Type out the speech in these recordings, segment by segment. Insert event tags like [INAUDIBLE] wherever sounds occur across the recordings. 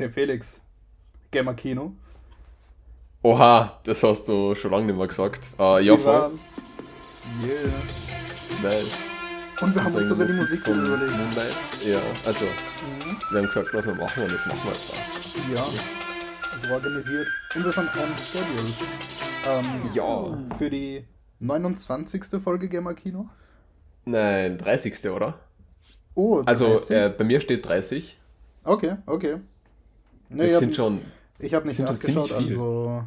Hey Felix, Gamer Kino. Oha, das hast du schon lange nicht mehr gesagt. Uh, ja, voll. Yeah. Nein. Und wir haben uns sogar die Musik überlegt. Moonlight. Ja, also Mhm. wir haben gesagt, was wir machen und das machen wir jetzt auch. Ja, das war organisiert. Und wir sind on schedule. Ähm, Ja. Für die 29. Folge Gamer Kino. Nein, 30. oder? Oh, Also 30? äh, bei mir steht 30. Okay, okay. Nee, Das ich sind hab, schon. ich habe nicht nachgeschaut, also.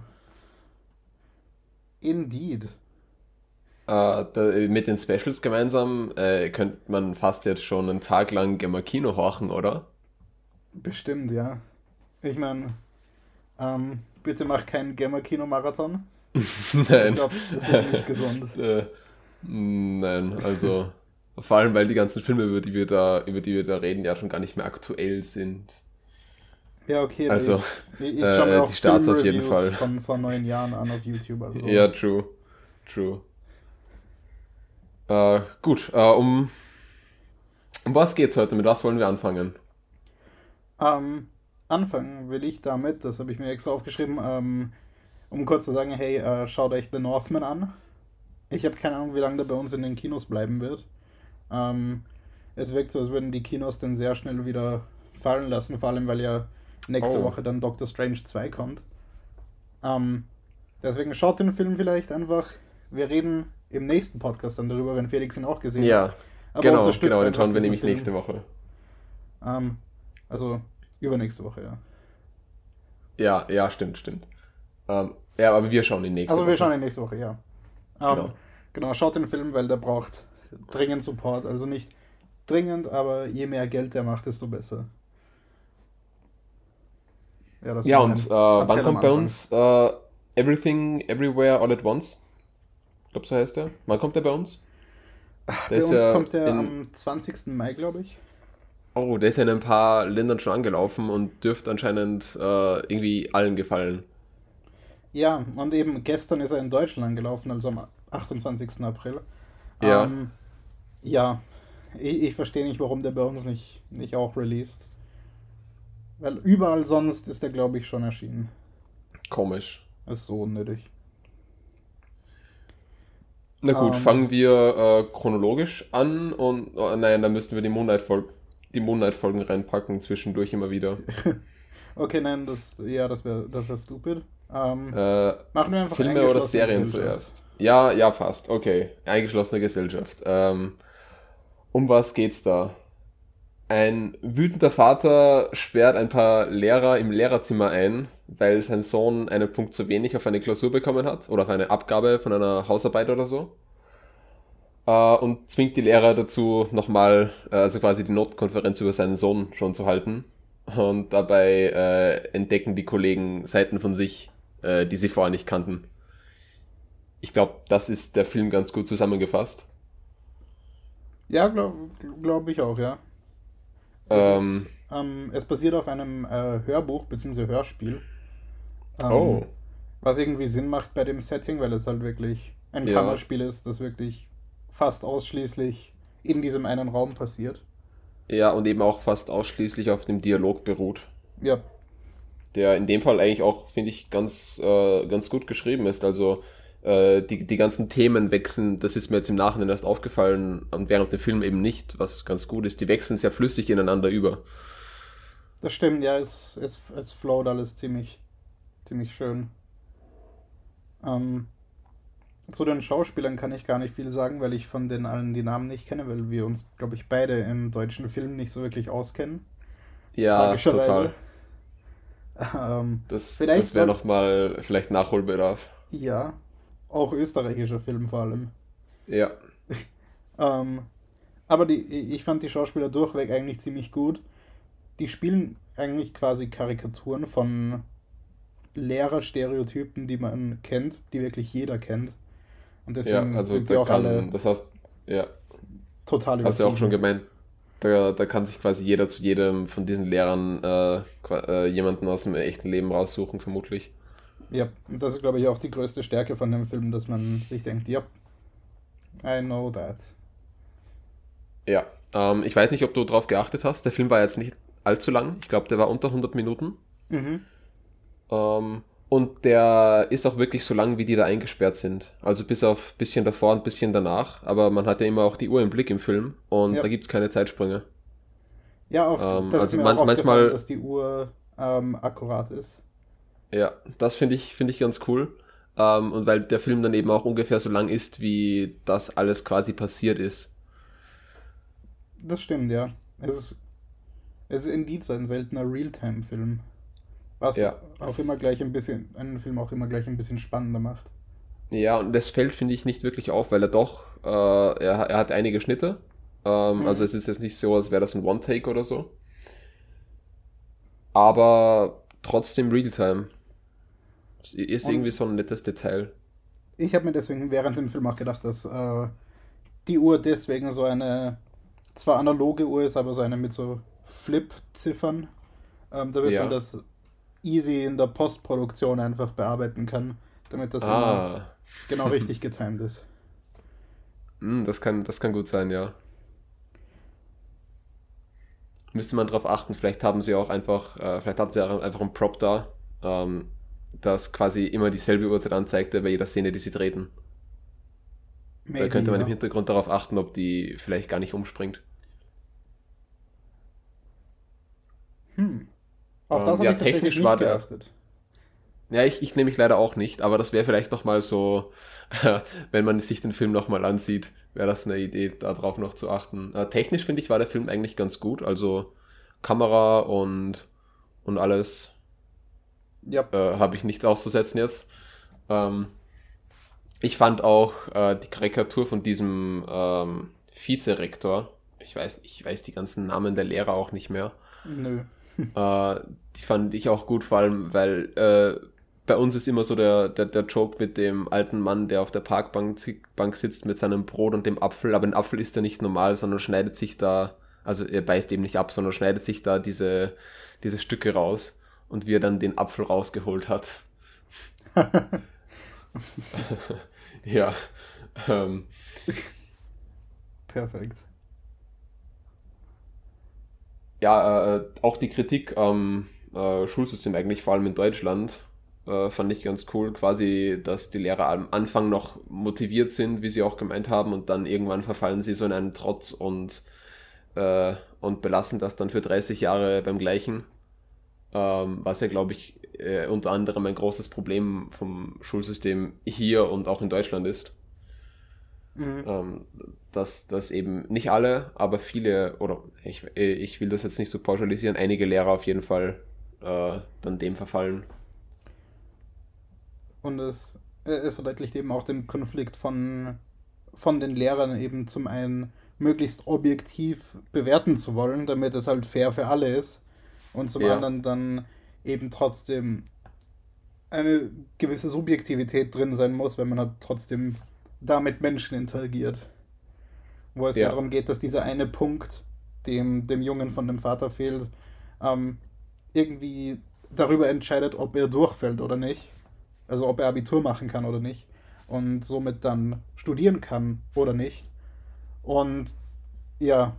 Indeed. Äh, da, mit den Specials gemeinsam äh, könnte man fast jetzt schon einen Tag lang Gamma Kino horchen, oder? Bestimmt, ja. Ich meine, ähm, bitte mach keinen Gamer-Kino-Marathon. [LAUGHS] Ich Nein. glaube, das ist nicht gesund. [LAUGHS] Äh, nein, also vor allem, weil die ganzen Filme, über die wir da, über die wir da reden, ja schon gar nicht mehr aktuell sind. Ja, okay. Also, ich, ich äh, schau mir auch die Starts auf jeden Fall. Von vor neun Jahren an auf YouTube. Also. Ja, true. True. Äh, gut, äh, um, um was geht's heute? Mit was wollen wir anfangen? Ähm, anfangen will ich damit, das habe ich mir extra aufgeschrieben, ähm, um kurz zu sagen, hey, äh, schaut euch The Northman an. Ich habe keine Ahnung, wie lange der bei uns in den Kinos bleiben wird. Ähm, es wirkt so, als würden die Kinos den sehr schnell wieder fallen lassen, vor allem weil ja nächste Oh. Woche dann Doctor Strange 2 kommt. Ähm, deswegen schaut den Film vielleicht einfach. Wir reden im nächsten Podcast dann darüber, wenn Felix ihn auch gesehen hat. Ja, Aber genau, genau, den schauen wir nämlich Film. nächste Woche. Ähm, also übernächste Woche, ja. Ja, ja, stimmt, stimmt. Ähm, ja, aber wir schauen ihn nächste Also Woche. wir schauen ihn nächste Woche, ja. Ähm, Genau. genau. schaut den Film, weil der braucht dringend Support. Also nicht dringend, aber je mehr Geld der macht, desto besser. Ja, Ja, und äh, wann kommt bei uns äh, Everything, Everywhere, All at Once? Ich glaube, so heißt der. Wann kommt der bei uns? Der Bei uns ja kommt der in- am 20. Mai, glaube ich. Oh, der ist ja in ein paar Ländern schon angelaufen und dürfte anscheinend äh, irgendwie allen gefallen. Ja, und eben gestern ist er in Deutschland angelaufen, also am 28. April. Ja. Ähm, ja, ich, ich verstehe nicht, warum der bei uns nicht, nicht auch released. Weil überall sonst ist der, glaube ich, schon erschienen. Komisch. Ist so unnötig. Na gut, Ähm. fangen wir äh, chronologisch an und oh, nein, dann müssten wir die Moonlight-Folgen die Moonlight-Folgen reinpacken, zwischendurch immer wieder. [LAUGHS] Okay, nein, das, ja, das wäre das wär stupid. Ähm, Äh, machen wir einfach Filme oder Serien zuerst? Ja, ja, passt. Okay. Eingeschlossene Gesellschaft. Ähm, um was geht's da? Ein wütender Vater sperrt ein paar Lehrer im Lehrerzimmer ein, weil sein Sohn einen Punkt zu wenig auf eine Klausur bekommen hat oder auf eine Abgabe von einer Hausarbeit oder so. Äh, und zwingt die Lehrer dazu, nochmal, äh, also quasi die Notkonferenz über seinen Sohn schon zu halten. Und dabei äh, entdecken die Kollegen Seiten von sich, die sie vorher nicht kannten. Ich glaube, das ist der Film ganz gut zusammengefasst. Ja, glaube glaub ich auch, ja. Es, Ähm, ist, ähm, es basiert auf einem äh, Hörbuch bzw. Hörspiel. Ähm, oh, Was irgendwie Sinn macht bei dem Setting, weil es halt wirklich ein Ja. Kammerspiel ist, das wirklich fast ausschließlich in diesem einen Raum passiert. ja, und eben auch fast ausschließlich auf dem Dialog beruht. Ja, Der in dem Fall eigentlich auch, finde ich, ganz, äh, ganz gut geschrieben ist. Also äh, die, die ganzen Themen wechseln, das ist mir jetzt im Nachhinein erst aufgefallen und während dem Film eben nicht, was ganz gut ist. Die wechseln sehr flüssig ineinander über. das stimmt, ja, es, es, es flowt alles ziemlich, ziemlich schön. Ähm, zu den Schauspielern kann ich gar nicht viel sagen, weil ich von den allen die Namen nicht kenne, weil wir uns, glaube ich, beide im deutschen Film nicht so wirklich auskennen. Ja, total. [LAUGHS] Ähm, Das, das wäre nochmal vielleicht Nachholbedarf. ja, auch österreichischer Film vor allem. Ja. [LAUGHS] Ähm, aber die, ich fand die Schauspieler durchweg eigentlich ziemlich gut. Die spielen eigentlich quasi Karikaturen von Lehrerstereotypen, die man kennt, die wirklich jeder kennt. Und Ja, deswegen also sind die auch kann, alle das hast, ja, total hast du ja auch schon gemeint, da, da kann sich quasi jeder zu jedem von diesen Lehrern äh, äh, jemanden aus dem echten Leben raussuchen, vermutlich. Ja, und das ist, glaube ich, auch die größte Stärke von dem Film, dass man sich denkt, ja, I know that. Ja, ähm, ich weiß nicht, ob du drauf geachtet hast. Der Film war jetzt nicht allzu lang. Ich glaube, der war unter 100 Minuten. Mhm. Ähm, und der ist auch wirklich so lang, wie die da eingesperrt sind. Also bis auf ein bisschen davor und ein bisschen danach. Aber man hat ja immer auch die Uhr im Blick im Film und ja. da gibt es keine Zeitsprünge. Ja, oft. Ähm, das also ist mir man, auch manchmal, dass die Uhr ähm, akkurat ist. Ja, das finde ich, find ich ganz cool. Ähm, und weil der Film dann eben auch ungefähr so lang ist, wie das alles quasi passiert ist. Das stimmt, ja. Es ist, es ist indeed so ein seltener Realtime-Film. Was ja. auch immer gleich ein bisschen, einen Film auch immer gleich ein bisschen spannender macht. Ja, und das fällt, finde ich, nicht wirklich auf, weil er doch, äh, er, er hat einige Schnitte. Ähm, mhm. Also es ist jetzt nicht so, als wäre das ein One-Take oder so. Aber trotzdem Realtime. Ist irgendwie so ein nettes Detail. Ich habe mir deswegen während dem Film auch gedacht, dass äh, die Uhr deswegen so eine, zwar analoge Uhr ist, aber so eine mit so Flip-Ziffern. Ähm, da wird ja. man das easy in der Postproduktion einfach bearbeiten kann, damit das ah. immer genau [LAUGHS] richtig getimed ist. Hm, das kann, das kann gut sein, ja. Müsste man darauf achten, vielleicht haben sie auch einfach, äh, vielleicht hatten sie auch einfach einen Prop da, ähm, das quasi immer dieselbe Uhrzeit anzeigte bei jeder Szene, die sie treten. Maybe, da könnte man ja. im Hintergrund darauf achten, ob die vielleicht gar nicht umspringt. Hm. Auf das ähm, ja, tatsächlich nicht geachtet. Ja, ich, ich nehme mich leider auch nicht, aber das wäre vielleicht nochmal so, [LAUGHS] wenn man sich den Film nochmal ansieht, wäre das eine Idee, darauf noch zu achten. Äh, technisch finde ich, war der Film eigentlich ganz gut, also Kamera und, und alles ja. äh, habe ich nicht auszusetzen jetzt. Ähm, ich fand auch äh, die Karikatur von diesem ähm, Vizerektor, ich weiß, ich weiß die ganzen Namen der Lehrer auch nicht mehr. Nö. [LAUGHS] äh, die fand ich auch gut, vor allem, weil äh, bei uns ist immer so der, der, der Joke mit dem alten Mann, der auf der Parkbank Bank sitzt mit seinem Brot und dem Apfel, aber ein Apfel ist ja nicht normal, sondern schneidet sich da, also er beißt eben nicht ab, sondern schneidet sich da diese, diese Stücke raus und wie er dann den Apfel rausgeholt hat. [LAUGHS] ja. Ähm. Perfekt ja, äh, auch die Kritik am äh, Schulsystem eigentlich, vor allem in Deutschland, äh, fand ich ganz cool. Quasi, dass die Lehrer am Anfang noch motiviert sind, wie sie auch gemeint haben, und dann irgendwann verfallen sie so in einen Trotz und, äh, und belassen das dann für 30 Jahre beim gleichen. Ähm, was ja, glaube ich, äh, unter anderem ein großes Problem vom Schulsystem hier und auch in Deutschland ist. Mhm. Ähm, dass, dass eben nicht alle, aber viele, oder ich, ich will das jetzt nicht so pauschalisieren, einige Lehrer auf jeden Fall äh, dann dem verfallen. Und es, es verdeutlicht eben auch den Konflikt von, von den Lehrern eben zum einen möglichst objektiv bewerten zu wollen, damit es halt fair für alle ist. Und zum ja. anderen dann eben trotzdem eine gewisse Subjektivität drin sein muss, wenn man halt trotzdem da mit Menschen interagiert. Wo es ja. darum geht, dass dieser eine Punkt, dem dem Jungen von dem Vater fehlt, ähm, irgendwie darüber entscheidet, ob er durchfällt oder nicht. Also ob er Abitur machen kann oder nicht. Und somit dann studieren kann oder nicht. Und ja,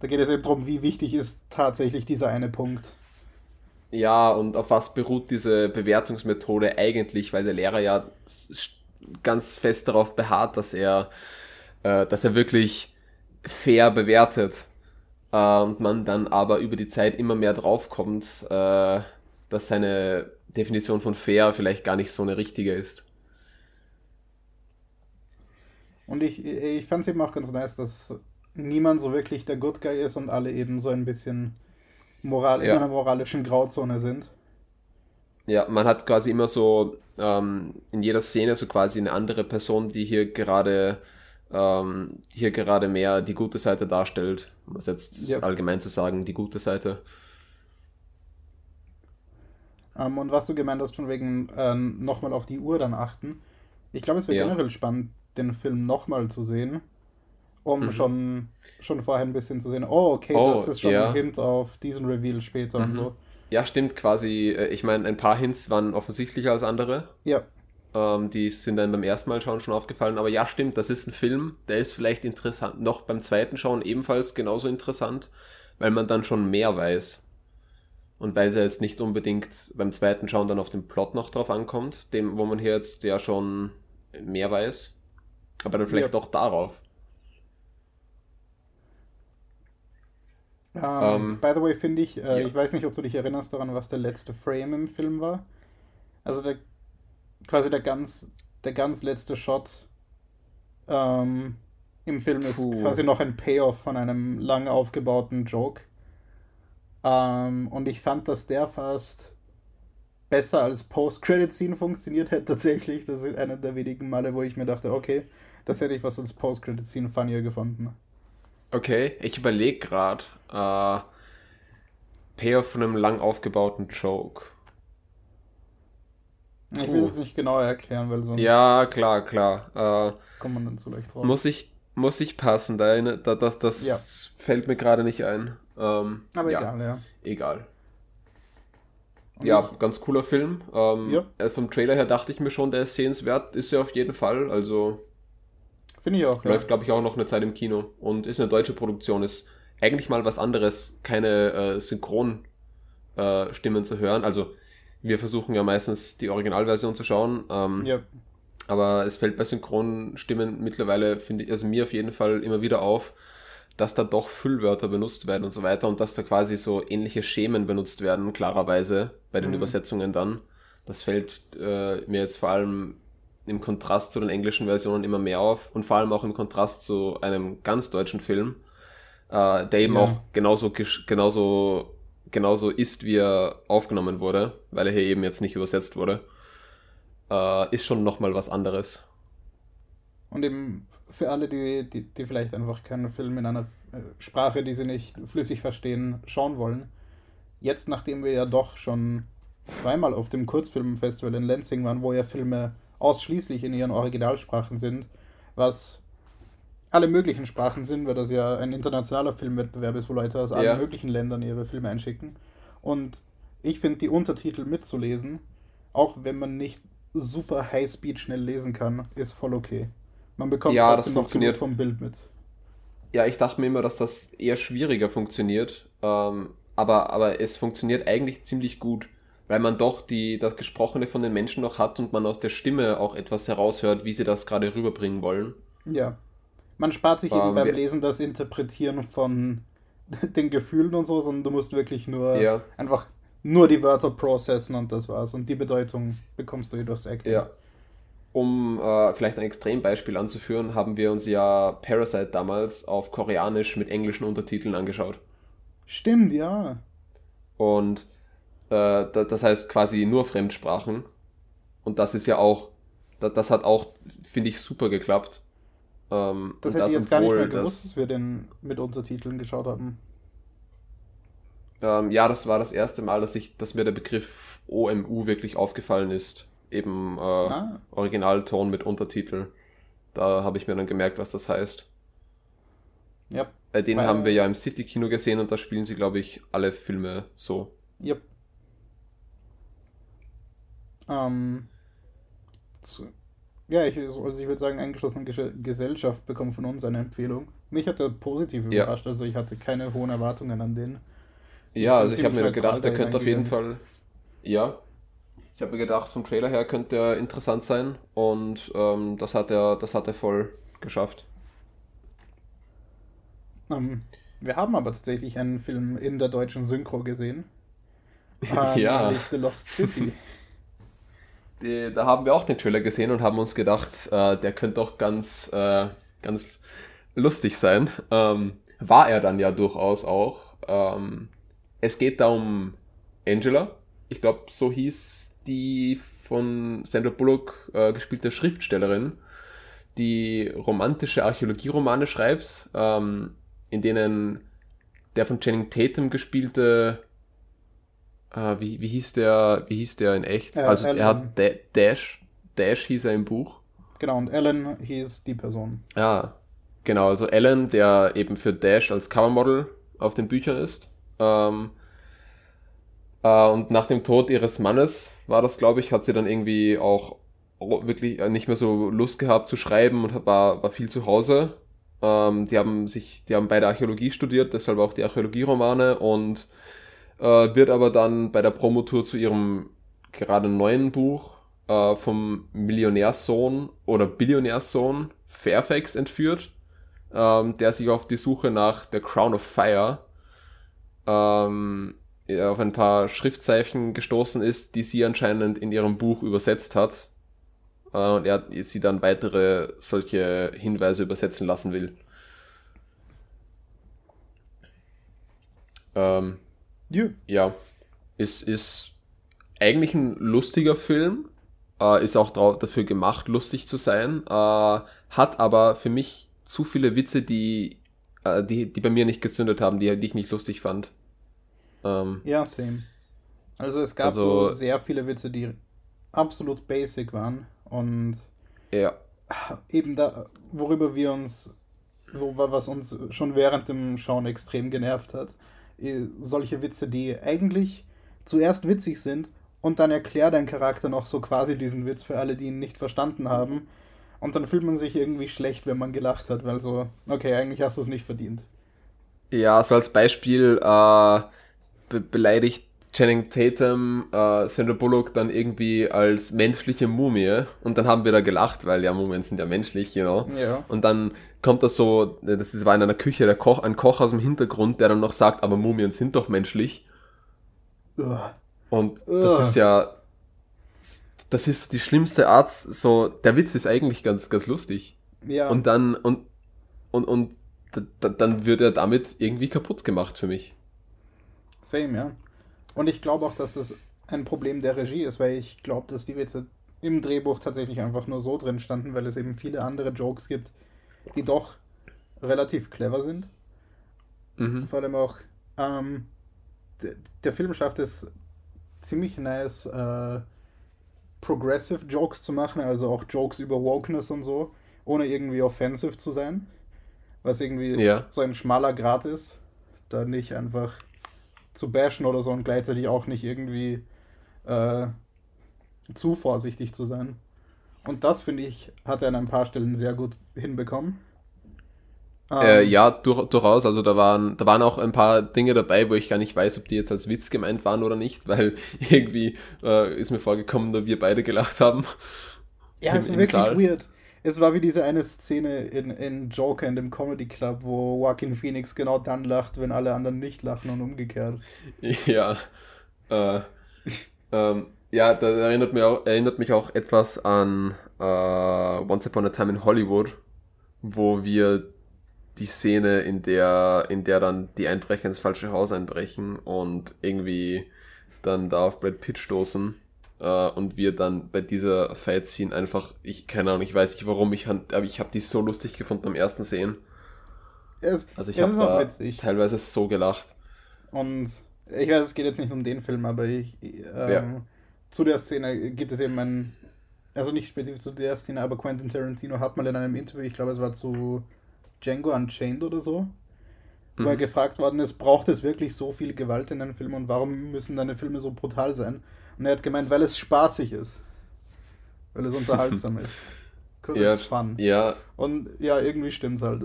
da geht es eben darum, wie wichtig ist tatsächlich dieser eine Punkt. Ja, und auf was beruht diese Bewertungsmethode eigentlich, weil der Lehrer ja ganz fest darauf beharrt, dass er, äh, dass er wirklich fair bewertet. Äh, und man dann aber über die Zeit immer mehr draufkommt, äh, dass seine Definition von fair vielleicht gar nicht so eine richtige ist. Und ich, ich fand es eben auch ganz nice, dass niemand so wirklich der Good Guy ist und alle eben so ein bisschen moral ja. in einer moralischen Grauzone sind. Ja, man hat quasi immer so ähm, in jeder Szene so quasi eine andere Person, die hier gerade ähm, hier gerade mehr die gute Seite darstellt, um es jetzt ja. allgemein zu sagen, die gute Seite. Ähm, und was du gemeint hast, von wegen äh, nochmal auf die Uhr dann achten. Ich glaube, es wird ja. generell spannend, den Film nochmal zu sehen, um mhm. schon, schon vorher ein bisschen zu sehen, oh, okay, oh, das ist schon ja. ein Hint auf diesen Reveal später mhm. und so. Ja, stimmt, quasi. Äh, ich meine, ein paar Hints waren offensichtlicher als andere. Ja. Ähm, die sind dann beim ersten Mal schauen schon aufgefallen. Aber ja, stimmt, das ist ein Film, der ist vielleicht interessant. Noch beim zweiten Schauen ebenfalls genauso interessant, weil man dann schon mehr weiß. Und weil es ja jetzt nicht unbedingt beim zweiten Schauen dann auf den Plot noch drauf ankommt, dem, wo man hier jetzt ja schon mehr weiß. Aber dann vielleicht ja. doch darauf. Um, ähm, ähm, by the way, finde ich, äh, ja. ich weiß nicht, ob du dich erinnerst daran, was der letzte Frame im Film war. Also der quasi der ganz, der ganz letzte Shot ähm, im Film ist quasi noch ein Payoff von einem lang aufgebauten Joke. Ähm, und ich fand, dass der fast besser als Post-Credit-Scene funktioniert hat [LAUGHS] tatsächlich. Das ist einer der wenigen Male, wo ich mir dachte, okay, das hätte ich was als Post-Credit-Scene funnier gefunden. Okay, ich überlege gerade. Äh, Payoff von einem lang aufgebauten Joke. Ich will es nicht genauer erklären, weil sonst. Ja, klar, klar. Äh, kommt man dann zu leicht drauf. Muss ich, muss ich passen, da, da, das, das ja. fällt mir gerade nicht ein. Ähm, Aber ja, egal, ja. Egal. Und ja, ich? ganz cooler Film. Ähm, ja. Äh, vom Trailer her dachte ich mir schon, der ist sehenswert. Ist er auf jeden Fall. Also. Finde ich auch. Läuft, ja. glaube ich, auch noch eine Zeit im Kino. Und ist eine deutsche Produktion. Ist eigentlich mal was anderes, keine äh, Synchronstimmen äh, zu hören. Also wir versuchen ja meistens die Originalversion zu schauen. Ähm, ja. Aber es fällt bei Synchronstimmen mittlerweile, finde ich, also mir auf jeden Fall immer wieder auf, dass da doch Füllwörter benutzt werden und so weiter und dass da quasi so ähnliche Schemen benutzt werden, klarerweise, bei den mhm. Übersetzungen dann. Das fällt äh, mir jetzt vor allem im Kontrast zu den englischen Versionen immer mehr auf und vor allem auch im Kontrast zu einem ganz deutschen Film, äh, der eben ja. auch genauso, genauso genauso ist, wie er aufgenommen wurde, weil er hier eben jetzt nicht übersetzt wurde, äh, ist schon nochmal was anderes. Und eben für alle, die, die, die vielleicht einfach keinen Film in einer äh, Sprache, die sie nicht flüssig verstehen, schauen wollen, jetzt nachdem wir ja doch schon zweimal auf dem Kurzfilmfestival in Lansing waren, wo ja Filme ausschließlich in ihren Originalsprachen sind, was alle möglichen Sprachen sind, weil das ja ein internationaler Filmwettbewerb ist, wo Leute aus ja. allen möglichen Ländern ihre Filme einschicken. Und ich finde, die Untertitel mitzulesen, auch wenn man nicht super Highspeed schnell lesen kann, ist voll okay. Man bekommt ja, trotzdem das funktioniert. vom Bild mit. Ja, ich dachte mir immer, dass das eher schwieriger funktioniert. Ähm, aber, aber es funktioniert eigentlich ziemlich gut, weil man doch die, das Gesprochene von den Menschen noch hat und man aus der Stimme auch etwas heraushört, wie sie das gerade rüberbringen wollen. Ja. Man spart sich eben beim Lesen das Interpretieren von [LAUGHS] den Gefühlen und so, sondern du musst wirklich nur ja. einfach nur die Wörter processen und das war's. Und die Bedeutung bekommst du eh durchs Acting. Ja. Um äh, vielleicht ein Extrembeispiel anzuführen, haben wir uns ja Parasite damals auf Koreanisch mit englischen Untertiteln angeschaut. Stimmt, ja. Und äh, das heißt quasi nur Fremdsprachen. Und das ist ja auch, das hat auch, finde ich, super geklappt. Ähm, das hätte ich jetzt gar nicht mehr gewusst, dass wir den mit Untertiteln geschaut haben. Ähm, ja, das war das erste Mal, dass, ich, dass mir der Begriff OMU wirklich aufgefallen ist. Eben äh, ah. Originalton mit Untertitel. Da habe ich mir dann gemerkt, was das heißt. Ja. Bei denen haben wir ja im City-Kino gesehen und da spielen sie, glaube ich, alle Filme so. Yep. Ähm, ja, ich, also ich würde sagen, eingeschlossene Gesellschaft bekommt von uns eine Empfehlung. Mich hat er positiv ja. überrascht, also ich hatte keine hohen Erwartungen an den. Ja, also ich habe mir gedacht, der könnte auf jeden Fall. Ja. Ich habe mir gedacht, vom Trailer her könnte er interessant sein und ähm, das hat er, das hat er voll geschafft. Um, ähm, wir haben aber tatsächlich einen Film in der deutschen Synchro gesehen. [LAUGHS] Äh, ja. Nämlich The Lost City. [LAUGHS] die, da haben wir auch den Trailer gesehen und haben uns gedacht, äh, der könnte doch ganz, äh, ganz lustig sein. Ähm, war er dann ja durchaus auch. Ähm, es geht da um Angela. Ich glaube, so hieß die von Sandra Bullock äh, gespielte Schriftstellerin, die romantische Archäologieromane schreibt, ähm, in denen der von Channing Tatum gespielte äh, wie, wie, hieß der, wie hieß der in echt? Äh, also Alan. er hat da Dash, Dash hieß er im Buch. Genau, und Alan hieß die Person. Ja, genau, also Alan, der eben für Dash als Covermodel auf den Büchern ist. Ähm, äh, und nach dem Tod ihres Mannes war das, glaube ich, hat sie dann irgendwie auch wirklich nicht mehr so Lust gehabt zu schreiben und war, war viel zu Hause. Ähm, die haben sich, die haben beide Archäologie studiert, deshalb auch die Archäologieromane und äh, wird aber dann bei der Promotour zu ihrem gerade neuen Buch äh, vom Millionärsohn oder Billionärsohn Fairfax entführt, ähm, der sich auf die Suche nach der Crown of Fire ähm, auf ein paar Schriftzeichen gestoßen ist, die sie anscheinend in ihrem Buch übersetzt hat. Äh, und er sie dann weitere solche Hinweise übersetzen lassen will. Ähm, ja. ja, ist, ist eigentlich ein lustiger Film, äh, ist auch dafür gemacht, lustig zu sein, äh, hat aber für mich zu viele Witze, die, äh, die, die bei mir nicht gezündet haben, die, die ich nicht lustig fand. Ähm, ja, same. Also es gab also, so sehr viele Witze, die absolut basic waren und ja. eben da, worüber wir uns, was uns schon während dem Schauen extrem genervt hat, solche Witze, die eigentlich zuerst witzig sind und dann erklärt dein Charakter noch so quasi diesen Witz für alle, die ihn nicht verstanden haben. Und dann fühlt man sich irgendwie schlecht, wenn man gelacht hat, weil so, okay, eigentlich hast du es nicht verdient. Ja, so als Beispiel, äh, be beleidigt Channing Tatum äh, Sandra Bullock dann irgendwie als menschliche Mumie und dann haben wir da gelacht, weil ja Mumien sind ja menschlich, you know. Ja. Und dann kommt das so, das war in einer Küche der Koch, ein Koch aus dem Hintergrund, der dann noch sagt, aber Mumien sind doch menschlich. Und das ist ja, das ist die schlimmste Art, so, der Witz ist eigentlich ganz, ganz lustig. Ja. Und dann, und, und, und dann wird er damit irgendwie kaputt gemacht für mich. Same, ja. Und ich glaube auch, dass das ein Problem der Regie ist, weil ich glaube, dass die Witze im Drehbuch tatsächlich einfach nur so drin standen, weil es eben viele andere Jokes gibt, die doch relativ clever sind. Mhm. Vor allem auch, ähm, der Film schafft es ziemlich nice, äh, progressive Jokes zu machen, also auch Jokes über Wokeness und so, ohne irgendwie offensive zu sein. Was irgendwie ja. so ein schmaler Grad ist. Da nicht einfach zu bashen oder so und gleichzeitig auch nicht irgendwie äh, zu vorsichtig zu sein. Und das, finde ich, hat er an ein paar Stellen sehr gut hinbekommen. Äh, ähm, ja, durch, durchaus. Also da waren, da waren auch ein paar Dinge dabei, wo ich gar nicht weiß, ob die jetzt als Witz gemeint waren oder nicht, weil [LAUGHS] irgendwie äh, ist mir vorgekommen, dass wir beide gelacht haben. Ja, es ist wirklich Saal. weird. Es war wie diese eine Szene in, in Joker in dem Comedy Club, wo Joaquin Phoenix genau dann lacht, wenn alle anderen nicht lachen und umgekehrt. [LAUGHS] Ja. Äh, ähm, ja, das erinnert mich auch, erinnert mich auch etwas an äh, Once Upon a Time in Hollywood, wo wir die Szene, in der, in der dann die Einbrecher ins falsche Haus einbrechen und irgendwie dann da auf Brad Pitt stoßen äh, und wir dann bei dieser Fight-Scene einfach, ich keine Ahnung, ich weiß nicht warum, ich, aber ich habe die so lustig gefunden am ersten Sehen. Es, also ich habe teilweise so gelacht. Und ich weiß, es geht jetzt nicht um den Film, aber ich, ähm, ja. zu der Szene gibt es eben ein, also nicht spezifisch zu der Szene, aber Quentin Tarantino hat mal in einem Interview, ich glaube es war zu Django Unchained oder so, mhm. wo er gefragt worden ist, braucht es wirklich so viel Gewalt in einem Film und warum müssen deine Filme so brutal sein? Und er hat gemeint, weil es spaßig ist. Weil es unterhaltsam [LAUGHS] ist. Because ja, it's fun. Ja. Und ja, irgendwie stimmt's halt.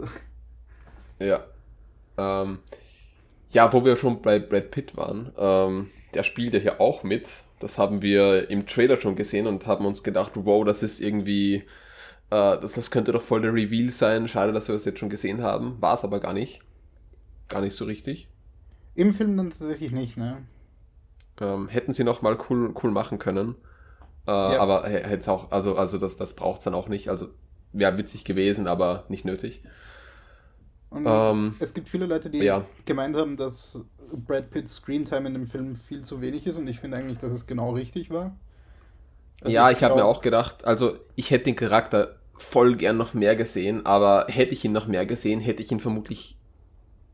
Ja. Ähm, ja, wo wir schon bei Brad Pitt waren, ähm, der spielt ja hier auch mit. Das haben wir im Trailer schon gesehen und haben uns gedacht, wow, das ist irgendwie, äh, das, das könnte doch voll der Reveal sein. Schade, dass wir das jetzt schon gesehen haben. War es aber gar nicht. Gar nicht so richtig. Im Film dann tatsächlich nicht, ne? Ähm, hätten sie noch mal cool, cool machen können. Äh, ja. Aber hätte auch, also, also das, das braucht es dann auch nicht. Also wäre witzig gewesen, aber nicht nötig. Ähm, es gibt viele Leute, die ja. gemeint haben, dass Brad Pitts Screentime in dem Film viel zu wenig ist und ich finde eigentlich, dass es genau richtig war. Also ja, ich, ich habe mir auch gedacht, also ich hätte den Charakter voll gern noch mehr gesehen, aber hätte ich ihn noch mehr gesehen, hätte ich ihn vermutlich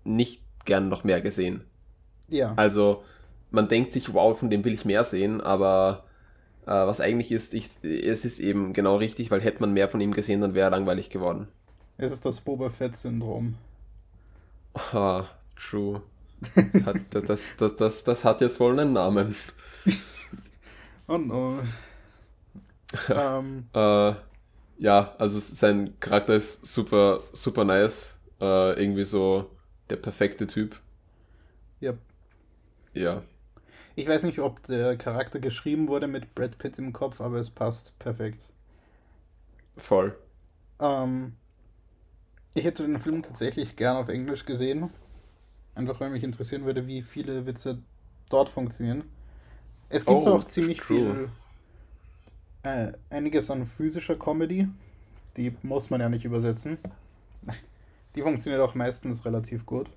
nicht gern noch mehr gesehen. Ja. Also man denkt sich, wow, von dem will ich mehr sehen, aber äh, was eigentlich ist, ich, es ist eben genau richtig, weil hätte man mehr von ihm gesehen, dann wäre er langweilig geworden. Es ist das Boba Fett-Syndrom. Ah, true. Das hat, das, das, das, das, hat jetzt wohl einen Namen. oh no. [LAUGHS] ähm, äh, ja, also sein Charakter ist super, super nice. Äh, irgendwie so der perfekte Typ. Ja. Ja. Ich weiß nicht, ob der Charakter geschrieben wurde mit Brad Pitt im Kopf, aber es passt perfekt. Voll. Ähm, ich hätte den Film tatsächlich gern auf Englisch gesehen. Einfach weil mich interessieren würde, wie viele Witze dort funktionieren. Es gibt Oh, auch ziemlich true. viel, äh, einiges an physischer Comedy. Die muss man ja nicht übersetzen. Die funktioniert auch meistens relativ gut.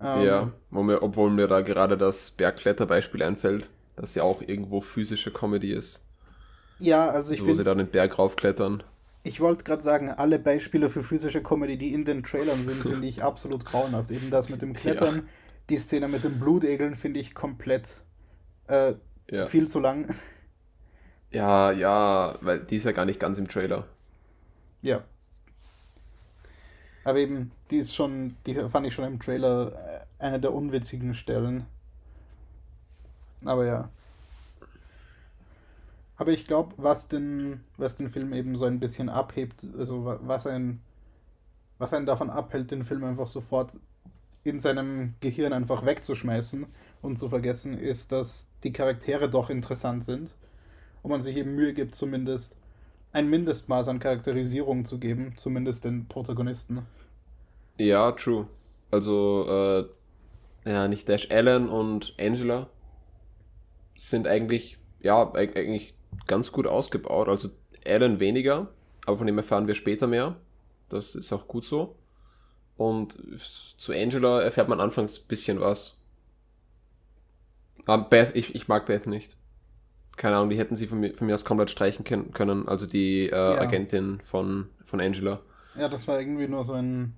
Ähm, ja, wo mir, obwohl mir da gerade das Bergkletterbeispiel einfällt, das ja auch irgendwo physische Comedy ist, Ja, also ich wo sie finde, da den Berg raufklettern. ich wollte gerade sagen, alle Beispiele für physische Comedy, die in den Trailern sind, finde ich [LAUGHS] absolut grauenhaft. Eben das mit dem Klettern, die Szene mit den Blutegeln finde ich komplett äh, Ja. viel zu lang. ja, ja, weil die ist ja gar nicht ganz im Trailer. Ja. Aber eben, die ist schon, die fand ich schon im Trailer äh, eine der unwitzigen Stellen. Aber ja. Aber ich glaube, was den, was den Film eben so ein bisschen abhebt, also wa- was ein, was einen davon abhält, den Film einfach sofort in seinem Gehirn einfach wegzuschmeißen und zu vergessen, ist, dass die Charaktere doch interessant sind und man sich eben Mühe gibt, zumindest ein Mindestmaß an Charakterisierung zu geben, zumindest den Protagonisten. Ja, true. Also, äh, ja, nicht Dash Allen und Angela sind eigentlich, ja, eig- eigentlich ganz gut ausgebaut. Also Allen weniger, aber von dem erfahren wir später mehr. Das ist auch gut so. Und zu Angela erfährt man anfangs ein bisschen was. Aber Beth, ich, ich mag Beth nicht. Keine Ahnung, die hätten sie von mir, von mir aus komplett streichen können-. Also die äh, Agentin von, von Angela. Ja, das war irgendwie nur so ein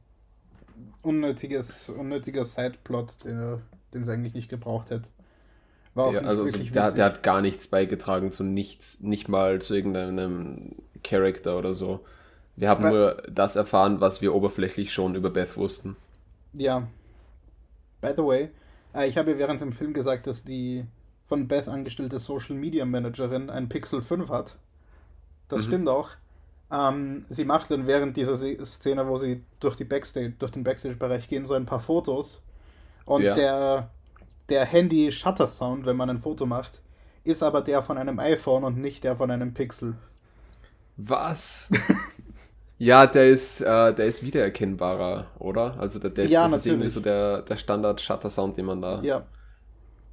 unnötiges, unnötiger Sideplot, den, den es eigentlich nicht gebraucht hätte. War auch Ja, nicht also, also der, der hat gar nichts beigetragen zu nichts, nicht mal zu irgendeinem Charakter oder so. Wir haben Bei- nur das erfahren, was wir oberflächlich schon über Beth wussten. Ja. By the way, äh, ich habe während dem Film gesagt, dass die von Beth angestellte Social Media Managerin ein Pixel 5 hat. Das Mhm. stimmt auch. Ähm, sie macht dann während dieser Se- Szene, wo sie durch, die Backstage, durch den Backstage-Bereich gehen, so ein paar Fotos. Und Ja. der, der Handy-Shutter-Sound, wenn man ein Foto macht, ist aber der von einem iPhone und nicht der von einem Pixel. Was? [LAUGHS] ja, der ist, äh, der ist wiedererkennbarer, oder? Also der, der ist, Ja, das ist irgendwie so der, der Standard-Shutter-Sound, den man da. Ja.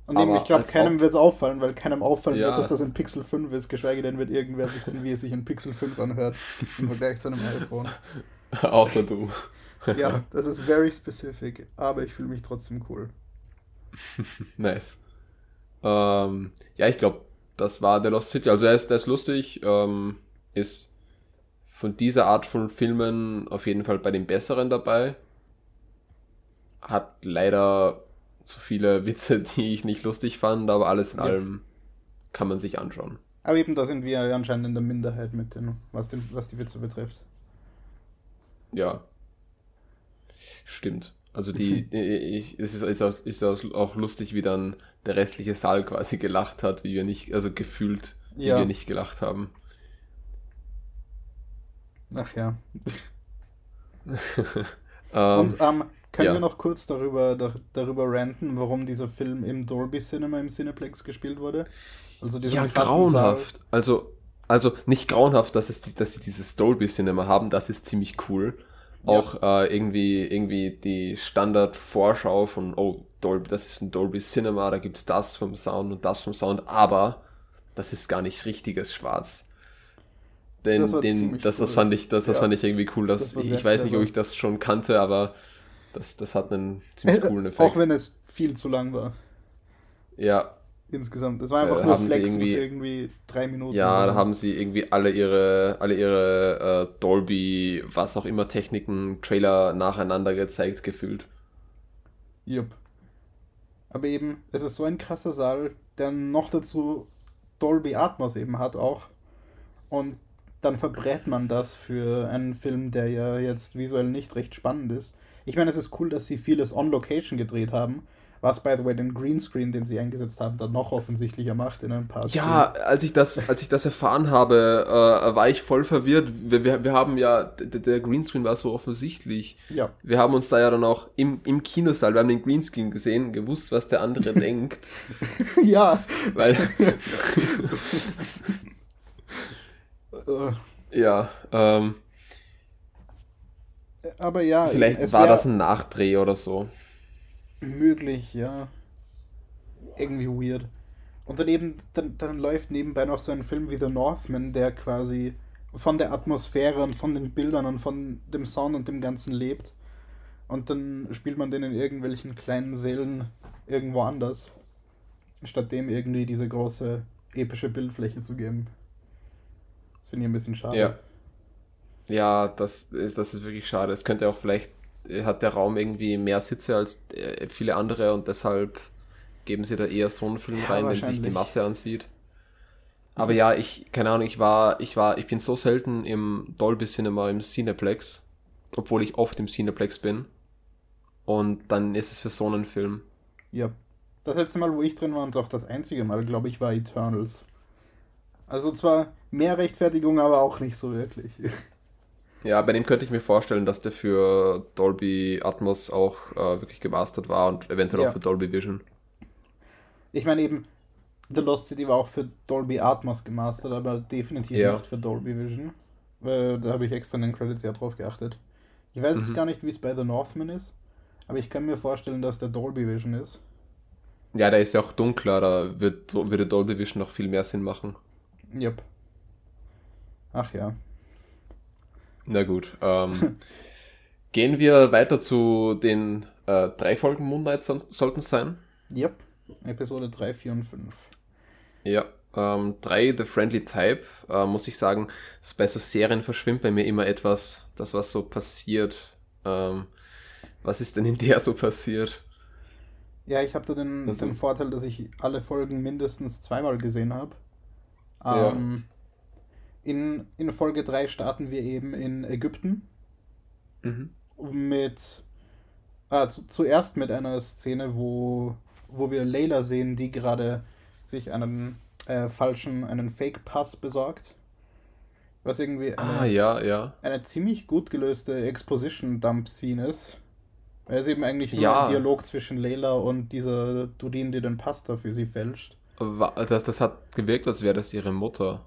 Und eben, ich glaube, keinem wird es auffallen, weil keinem auffallen Ja. wird, dass das ein Pixel 5 ist, geschweige denn wird irgendwer wissen, wie es sich ein Pixel 5 anhört im Vergleich zu einem iPhone. [LAUGHS] Außer du. Ja, das ist very specific, aber ich fühle mich trotzdem cool. [LAUGHS] Nice. Ähm, ja, ich glaube, das war The Lost City. Also er ist, der ist lustig, ähm, ist von dieser Art von Filmen auf jeden Fall bei den besseren dabei. Hat leider zu viele Witze, [LAUGHS] die ich nicht lustig fand, aber alles in Ja. allem kann man sich anschauen. Aber eben, da sind wir anscheinend in der Minderheit mit den, was, den, was die Witze betrifft. Ja. Stimmt. Also die, [LAUGHS] ich, es ist, ist, auch, ist auch lustig, wie dann der restliche Saal quasi gelacht hat, wie wir nicht, also gefühlt, wie Ja. wir nicht gelacht haben. Ach ja. Ähm, [LAUGHS] Und ähm, können ja. wir noch kurz darüber, dar, darüber ranten, warum dieser Film im Dolby Cinema im Cineplex gespielt wurde? Also ja, grauenhaft. Also, also nicht grauenhaft, dass, es, die- dass sie dieses Dolby Cinema haben, das ist ziemlich cool. Ja. Auch äh, irgendwie, irgendwie die Standard-Vorschau von, oh, Dolby, das ist ein Dolby Cinema, da gibt's das vom Sound und das vom Sound, aber das ist gar nicht richtiges Schwarz. Denn Das den, das, das cool. fand ich, das, das Ja. fand ich irgendwie cool. Dass, Das ich, weiß nicht, ob ich das schon kannte, aber das, das hat einen ziemlich coolen Äh, Effekt. Auch wenn es viel zu lang war. ja, Insgesamt. Es war einfach Äh, nur Flexen irgendwie- für irgendwie drei Minuten. Ja, da haben sie irgendwie alle ihre, alle ihre äh, Dolby, was auch immer Techniken, Trailer nacheinander gezeigt gefühlt. Jupp. Aber eben, es ist so ein krasser Saal, der noch dazu Dolby Atmos eben hat auch. Und dann verbrät man das für einen Film, der ja jetzt visuell nicht recht spannend ist. Ich meine, es ist cool, dass sie vieles on Location gedreht haben, Was, by the way, den Greenscreen, den sie eingesetzt haben, dann noch offensichtlicher macht in ein paar Ja, als ich das, als ich das erfahren habe, äh, war ich voll verwirrt. Wir, wir, wir haben ja, der Greenscreen war so offensichtlich. Ja. Wir haben uns da ja dann auch im, im Kinosaal, wir haben den Greenscreen gesehen, gewusst, was der andere [LAUGHS] denkt. ja. Weil. [LAUGHS] Ja, ähm, aber ja. vielleicht war das ein Nachdreh oder so. Möglich, ja. Irgendwie weird. Und dann eben, dann, dann läuft nebenbei noch so ein Film wie The Northman, der quasi von der Atmosphäre und von den Bildern und von dem Sound und dem Ganzen lebt. Und dann spielt man den in irgendwelchen kleinen Sälen irgendwo anders. Statt dem irgendwie diese große epische Bildfläche zu geben. Das finde ich ein bisschen schade. Ja. Ja, das ist, das ist wirklich schade. Es könnte auch vielleicht, äh, hat der Raum irgendwie mehr Sitze als äh, viele andere und deshalb geben sie da eher so einen Film Ja, rein, wenn sich die. Masse ansieht. Aber ja, ich, keine Ahnung, ich war, ich war, ich bin so selten im Dolby Cinema, im Cineplex, obwohl ich oft im Cineplex bin. Und dann ist es für so einen Film. Ja. Das letzte Mal, wo ich drin war und auch das einzige Mal, glaube ich, war Eternals. Also zwar mehr Rechtfertigung, aber auch nicht so wirklich. [LAUGHS] Ja, bei dem könnte ich mir vorstellen, dass der für Dolby Atmos auch äh, wirklich gemastert war und eventuell Ja. auch für Dolby Vision. Ich meine eben, The Lost City war auch für Dolby Atmos gemastert, aber definitiv Ja. nicht für Dolby Vision. Weil da habe ich extra in den Credits ja drauf geachtet. Ich weiß jetzt Mhm. gar nicht, wie es bei The Northman ist, aber ich kann mir vorstellen, dass der Dolby Vision ist. Ja, der ist ja auch dunkler, da wird, würde Dolby Vision noch viel mehr Sinn machen. Yep. Ach ja. Na gut. Ähm, [LAUGHS] gehen wir weiter zu den äh, drei Folgen Moonlight so, sollten es sein. Yep. Episode 3, 4 und 5. Ja. Ähm, drei The Friendly Type, äh, muss ich sagen, bei so Serien verschwimmt bei mir immer etwas, das was so passiert. Ähm, was ist denn in der so passiert? Ja, ich habe da den, Also- den Vorteil, dass ich alle Folgen mindestens zweimal gesehen habe. Ja. In, in Folge 3 starten wir eben in Ägypten Mhm. mit ah, zu, zuerst mit einer Szene, wo, wo wir Layla sehen, die gerade sich einen äh, falschen, einen Fake-Pass besorgt. Was irgendwie eine, Ah, ja, ja. eine ziemlich gut gelöste Exposition-Dump-Scene ist. Es eben eigentlich nur Ja. ein Dialog zwischen Layla und dieser Dudin, die den Pasta für sie fälscht. Das, das hat gewirkt, als wäre das ihre Mutter.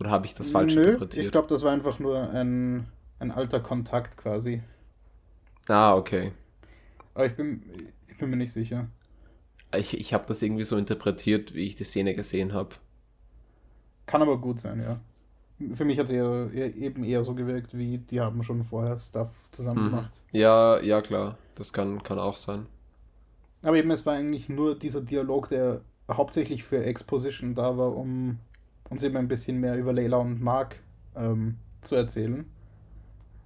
Oder habe ich das falsch Nö, interpretiert? ich glaube, das war einfach nur ein, ein alter Kontakt quasi. ah, okay. Aber ich bin, ich bin mir nicht sicher. Ich, ich habe das irgendwie so interpretiert, wie ich die Szene gesehen habe. Kann aber gut sein, ja. Für mich hat es eher, eher, eben eher so gewirkt, wie die haben schon vorher Stuff zusammen Mhm. gemacht. Ja, ja, klar. Das kann, kann auch sein. Aber eben, es war eigentlich nur dieser Dialog, der hauptsächlich für Exposition da war, um uns eben ein bisschen mehr über Layla und Mark ähm, zu erzählen.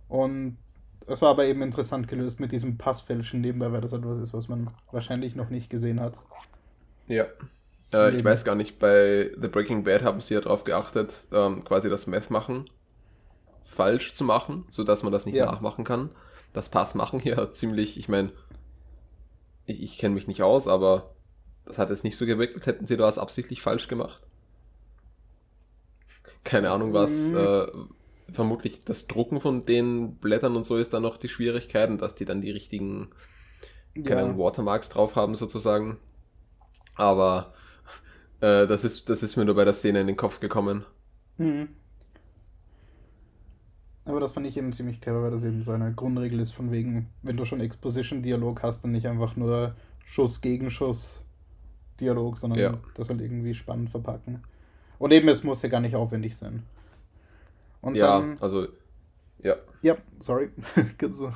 Und es war aber eben interessant gelöst mit diesem Passfälschen nebenbei, weil das etwas ist, was man wahrscheinlich noch nicht gesehen hat. Ja. Äh, ich weiß gar nicht, bei The Breaking Bad haben sie ja darauf geachtet, ähm, quasi das Meth machen falsch zu machen, sodass man das nicht Ja. nachmachen kann. Das Pass machen [LAUGHS] hier ziemlich, ich meine, ich, ich kenne mich nicht aus, aber das hat jetzt nicht so gewirkt, als hätten sie da was absichtlich falsch gemacht. Keine Ahnung was. Mhm. Äh, vermutlich das Drucken von den Blättern und so ist dann noch die Schwierigkeit und dass die dann die richtigen keine Ahnung, Watermarks drauf haben sozusagen. Aber äh, das, ist, das ist mir nur bei der Szene in den Kopf gekommen. Mhm. Aber das fand ich eben ziemlich clever, weil das eben so eine Grundregel ist, von wegen, wenn du schon Exposition-Dialog hast, dann nicht einfach nur Schuss gegen Schuss-Dialog, sondern Ja. das halt irgendwie spannend verpacken. Und eben, es muss ja gar nicht aufwendig sein. Und ja, dann, also, ja. ja, sorry. [LAUGHS] So.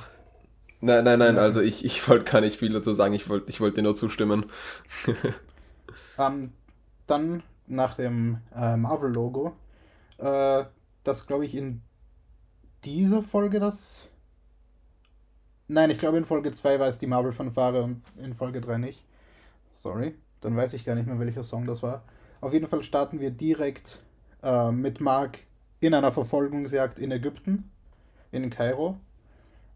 Nein, nein, nein, also ich, ich wollte gar nicht viel dazu sagen, ich wollte ich wollte dir nur zustimmen. [LAUGHS] Ähm, dann nach dem äh, Marvel-Logo, äh, das glaube ich in dieser Folge das. Nein, ich glaube in Folge 2 war es die Marvel-Fanfare und in Folge 3 nicht. Sorry, dann weiß ich gar nicht mehr, welcher Song das war. Auf jeden Fall starten wir direkt äh, mit Mark in einer Verfolgungsjagd in Ägypten, in Kairo.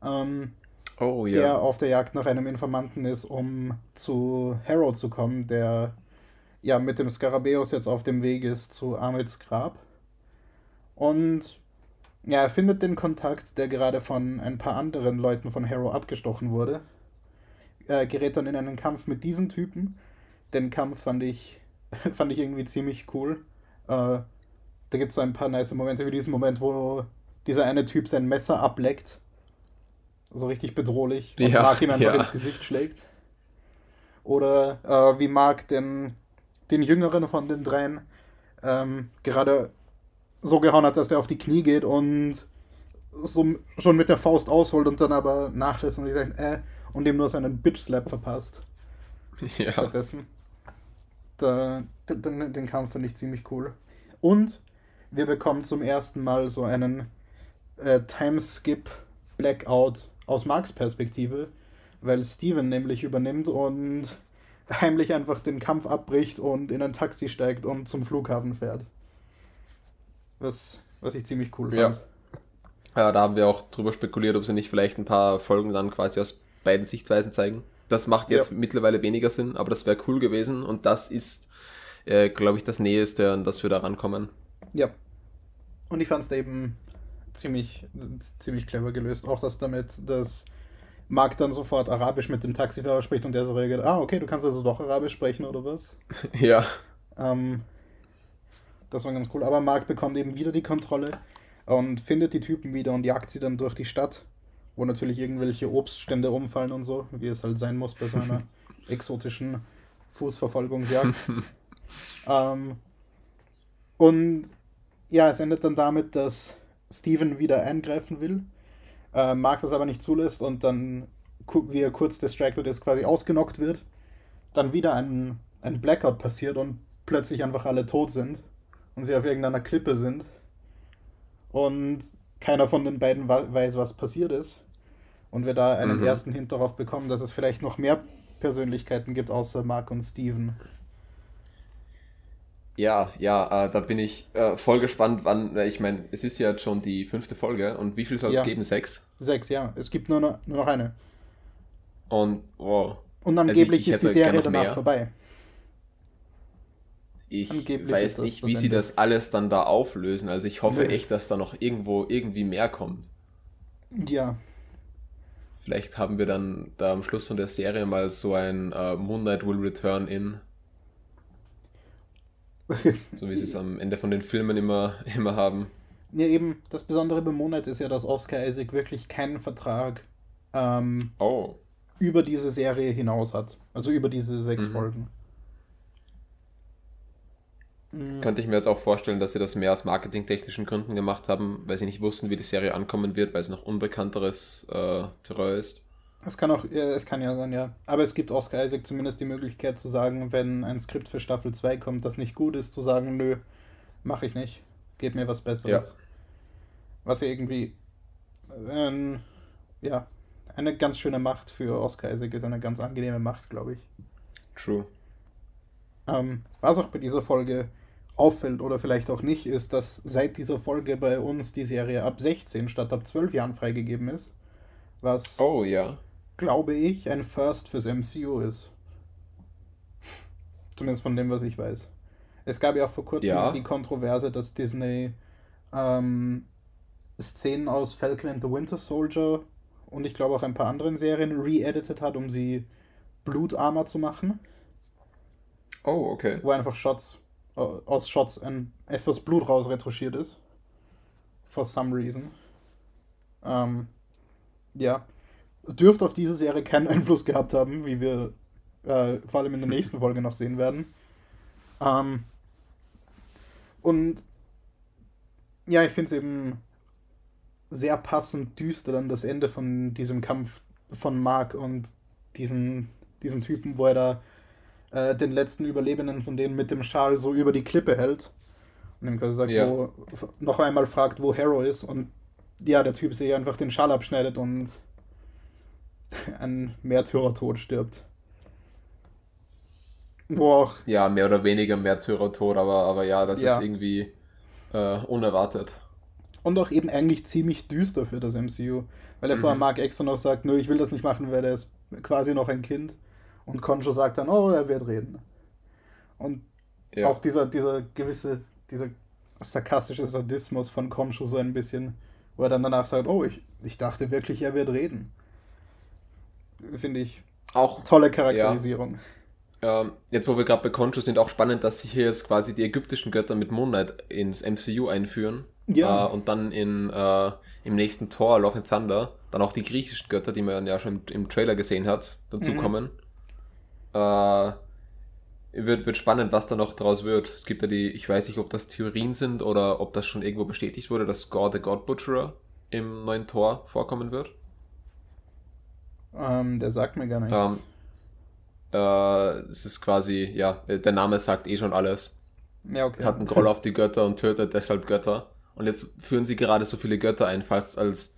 Ähm, Oh ja. der auf der Jagd nach einem Informanten ist, um zu Harrow zu kommen, der ja mit dem Skarabäus jetzt auf dem Weg ist zu Amids Grab. Und ja, er findet den Kontakt, der gerade von ein paar anderen Leuten von Harrow abgestochen wurde. Er gerät dann in einen Kampf mit diesen Typen. Den Kampf fand ich, [LAUGHS] fand ich irgendwie ziemlich cool. Äh, da gibt es so ein paar nice Momente, wie diesen Moment, wo dieser eine Typ sein Messer ableckt. So richtig bedrohlich. Und Ja, Mark ihm einfach ja. ins Gesicht schlägt. Oder äh, wie Mark den, den jüngeren von den dreien ähm, gerade so gehauen hat, dass er auf die Knie geht und so schon mit der Faust ausholt und dann aber nachlässt und sich sagt, äh, und ihm nur seinen Bitch-Slap verpasst. ja. Stattdessen. Da, den, den Kampf finde ich ziemlich cool. Und wir bekommen zum ersten Mal so einen äh, Timeskip-Blackout aus Marks Perspektive, weil Steven nämlich übernimmt und [LAUGHS] heimlich einfach den Kampf abbricht und in ein Taxi steigt und zum Flughafen fährt. Was, was ich ziemlich cool Ja. fand. Ja, da haben wir auch drüber spekuliert, ob sie nicht vielleicht ein paar Folgen dann quasi aus beiden Sichtweisen zeigen. Das macht jetzt Ja. mittlerweile weniger Sinn, aber das wäre cool gewesen und das ist, äh, glaube ich, das Näheste, an das wir da rankommen. Ja. Und ich fand es eben ziemlich, ziemlich clever gelöst. Auch das damit, dass Mark dann sofort Arabisch mit dem Taxifahrer spricht und der so reagiert, ah, okay, du kannst also doch Arabisch sprechen oder was? [LAUGHS] ja, Ähm, das war ganz cool. Aber Mark bekommt eben wieder die Kontrolle und findet die Typen wieder und jagt sie dann durch die Stadt, wo natürlich irgendwelche Obststände umfallen und so, wie es halt sein muss bei so einer [LAUGHS] exotischen Fußverfolgungsjagd. [LAUGHS] ähm, und ja, es endet dann damit, dass Steven wieder eingreifen will, äh, Mark das aber nicht zulässt und dann, wie er kurz distracted ist, quasi ausgenockt wird. Dann wieder ein, ein Blackout passiert und plötzlich einfach alle tot sind und sie auf irgendeiner Klippe sind. Und keiner von den beiden weiß, was passiert ist. Und wir da einen Mhm. ersten Hint darauf bekommen, dass es vielleicht noch mehr Persönlichkeiten gibt, außer Mark und Steven. ja, ja, äh, da bin ich äh, voll gespannt, wann, ich meine, es ist ja schon die fünfte Folge und wie viel soll es Ja. geben? Sechs? Sechs, ja. Es gibt nur noch, nur noch eine. Und wow, Und Also angeblich ich- ich ist die Serie danach mehr. vorbei. ich Angeblich weiß das nicht, das wie sie das alles dann da auflösen. Also ich hoffe Nö. echt, dass da noch irgendwo irgendwie mehr kommt. Ja. Vielleicht haben wir dann da am Schluss von der Serie mal so ein äh, Moonlight Will Return in, [LAUGHS] so wie sie es am Ende von den Filmen immer, immer haben. ja, eben, das Besondere bei Monat ist ja, dass Oscar Isaac wirklich keinen Vertrag ähm, Oh, über diese Serie hinaus hat. Also über diese sechs Mhm. Folgen. Mhm. könnte ich mir jetzt auch vorstellen, dass sie das mehr aus marketingtechnischen Gründen gemacht haben, weil sie nicht wussten, wie die Serie ankommen wird, weil es noch unbekannteres äh, Terrain ist. Es kann auch, ja, es kann ja sein, ja. Aber es gibt Oscar Isaac zumindest die Möglichkeit zu sagen, wenn ein Skript für Staffel 2 kommt, das nicht gut ist, zu sagen, nö, mache ich nicht. Gebt mir was Besseres. Ja. Was ja irgendwie ähm, ja, eine ganz schöne Macht für Oscar Isaac ist, eine ganz angenehme Macht, glaube ich. True. Ähm, was auch bei dieser Folge auffällt oder vielleicht auch nicht, ist, dass seit dieser Folge bei uns die Serie ab 16 statt ab 12 Jahren freigegeben ist. Was, Oh ja. glaube ich, ein First fürs MCU ist. [LAUGHS] Zumindest von dem, was ich weiß. Es gab ja auch vor kurzem Ja. die Kontroverse, dass Disney ähm, Szenen aus Falcon and the Winter Soldier und ich glaube auch ein paar anderen Serien re-edited hat, um sie blutarmer zu machen. Oh, okay. wo einfach Shots aus Shots ein, etwas Blut raus retuschiert ist. For some reason. Ähm, ja. Dürfte auf diese Serie keinen [LAUGHS] Einfluss gehabt haben, wie wir äh, vor allem in der nächsten Folge noch sehen werden. Ähm, und ja, ich finde es eben sehr passend düster dann das Ende von diesem Kampf von Mark und diesen, diesen Typen, wo er da äh, den letzten Überlebenden von denen mit dem Schal so über die Klippe hält. Und ihm quasi sagt, Ja. wo, noch einmal fragt, wo Harrow ist. Und ja, der Typ sich einfach den Schal abschneidet und [LAUGHS] ein Märtyrertod stirbt. Wo auch, Ja, mehr oder weniger Märtyrertod, aber, aber ja, das Ja. ist irgendwie äh, unerwartet. Und auch eben eigentlich ziemlich düster für das MCU. Weil er mhm. vorher Mark extra noch sagt, nö, ich will das nicht machen, weil er ist quasi noch ein Kind. Und Concho sagt dann, oh, er wird reden. Und ja. auch dieser, dieser gewisse, dieser sarkastische Sadismus von Concho so ein bisschen, wo er dann danach sagt, oh, ich, ich dachte wirklich, er wird reden. Finde ich auch tolle Charakterisierung. Ja. Ähm, jetzt, wo wir gerade bei Concho sind, auch spannend, dass sie hier jetzt quasi die ägyptischen Götter mit Moon Knight ins MCU einführen. Ja. Äh, und dann in, äh, im nächsten Tor, Love and Thunder, dann auch die griechischen Götter, die man ja schon im, im Trailer gesehen hat, dazukommen. Mhm. Äh, wird, wird spannend, was da noch draus wird. Es gibt ja die, ich weiß nicht, ob das Theorien sind oder ob das schon irgendwo bestätigt wurde, dass God the God Butcherer im neuen Tor vorkommen wird. Ähm, der sagt mir gar nichts. Ähm, äh, es ist quasi, ja, der Name sagt eh schon alles. Ja, okay. Hat einen Groll auf die Götter und tötet deshalb Götter. Und jetzt führen sie gerade so viele Götter ein, fast als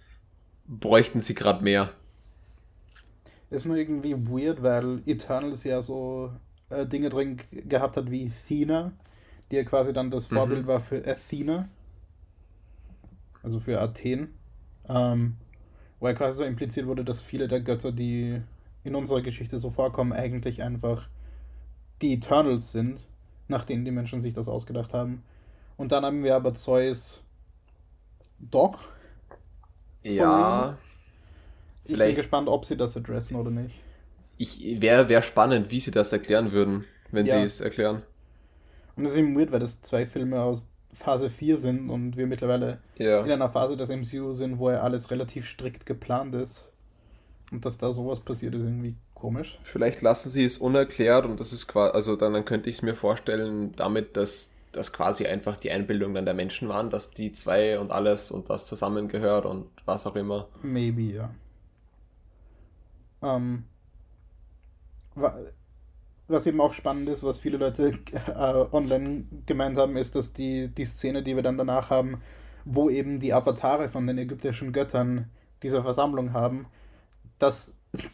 bräuchten sie gerade mehr. Ist nur irgendwie weird, weil Eternals ja so äh, Dinge drin gehabt hat wie Athena, die ja quasi dann das mhm. Vorbild war für Athena. Also für Athen. Ähm, wo ja quasi so impliziert wurde, dass viele der Götter, die in unserer Geschichte so vorkommen, eigentlich einfach die Eternals sind, nach denen die Menschen sich das ausgedacht haben. Und dann haben wir aber Zeus doch. Ja. Ich bin gespannt, ob sie das adressen oder nicht. Ich wäre wär spannend, wie sie das erklären würden, wenn ja. sie es erklären. Und das ist eben weird, weil das zwei Filme aus Phase 4 sind und wir mittlerweile ja. in einer Phase des MCU sind, wo ja alles relativ strikt geplant ist. Und dass da sowas passiert, ist irgendwie komisch. Vielleicht lassen sie es unerklärt und das ist quasi, also dann, dann könnte ich es mir vorstellen, damit, dass das quasi einfach die Einbildung dann der Menschen waren, dass die zwei und alles und das zusammengehört und was auch immer. Maybe, ja. Ähm, was eben auch spannend ist, was viele Leute äh, online gemeint haben, ist, dass die, die Szene, die wir dann danach haben, wo eben die Avatare von den ägyptischen Göttern diese Versammlung haben, dass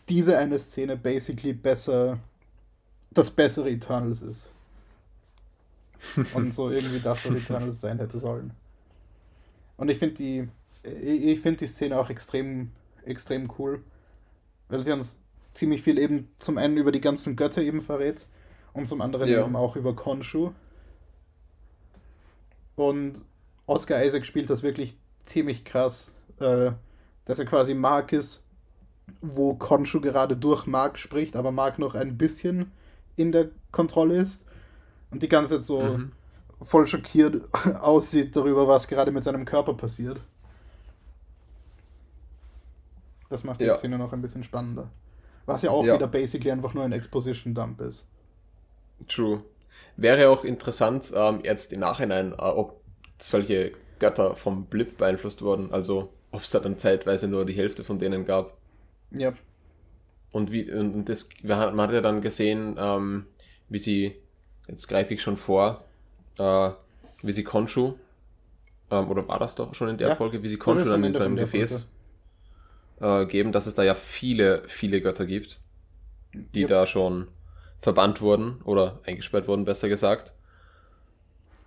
diese eine Szene basically besser das bessere Eternals ist. [LAUGHS] Und so irgendwie das, was Eternals sein hätte sollen. Und ich finde die, ich finde die Szene auch extrem, extrem cool, weil sie uns ziemlich viel eben zum einen über die ganzen Götter eben verrät und zum anderen ja. eben auch über Konshu. Und Oscar Isaac spielt das wirklich ziemlich krass, äh, dass er quasi Mark ist, wo Konshu gerade durch Mark spricht, aber Mark noch ein bisschen in der Kontrolle ist und die ganze Zeit so mhm. voll schockiert [LAUGHS] aussieht darüber, was gerade mit seinem Körper passiert. Das macht die ja. Szene noch ein bisschen spannender. Was ja auch ja. wieder basically einfach nur ein Exposition-Dump ist. True. Wäre auch interessant, ähm, jetzt im Nachhinein, äh, ob solche Götter vom Blip beeinflusst wurden. Also, ob es da dann zeitweise nur die Hälfte von denen gab. Ja. Und wie, und das, man hat ja dann gesehen, ähm, wie sie, jetzt greife ich schon vor, äh, wie sie Konshu, ähm, oder war das doch schon in der ja, Folge, wie sie Konshu dann in seinem Gefäß äh, geben, dass es da ja viele, viele Götter gibt, die yep. da schon verbannt wurden oder eingesperrt wurden, besser gesagt.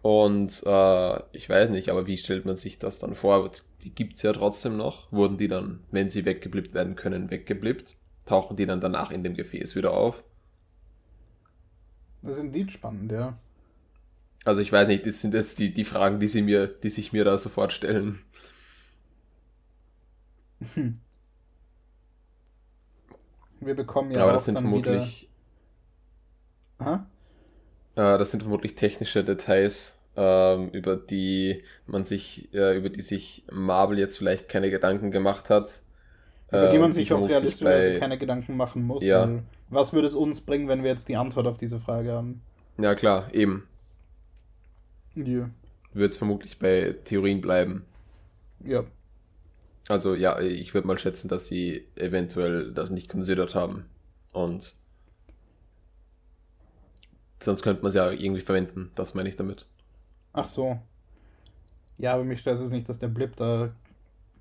Und äh, ich weiß nicht, aber wie stellt man sich das dann vor? Die gibt es ja trotzdem noch. Wurden die dann, wenn sie weggeblippt werden können, weggeblippt? Tauchen die dann danach in dem Gefäß wieder auf? Das sind die spannend, ja. Also ich weiß nicht, das sind jetzt die, die Fragen, die sie mir, die sich mir da sofort stellen. [LAUGHS] Wir bekommen ja, Aber das sind vermutlich. Wieder... Äh, das sind vermutlich technische Details, ähm, über die man sich, äh, über die sich Marvel jetzt vielleicht keine Gedanken gemacht hat. Über die man äh, sich auch realistischerweise bei... keine Gedanken machen muss. Ja. was würde es uns bringen, wenn wir jetzt die Antwort auf diese Frage haben? Ja, klar, eben. Ja. Wird es vermutlich bei Theorien bleiben. Ja. Also ja, ich würde mal schätzen, dass sie eventuell das nicht considered haben. Und sonst könnte man es ja irgendwie verwenden, das meine ich damit. Ach so. Ja, aber mich stört es nicht, dass der Blip da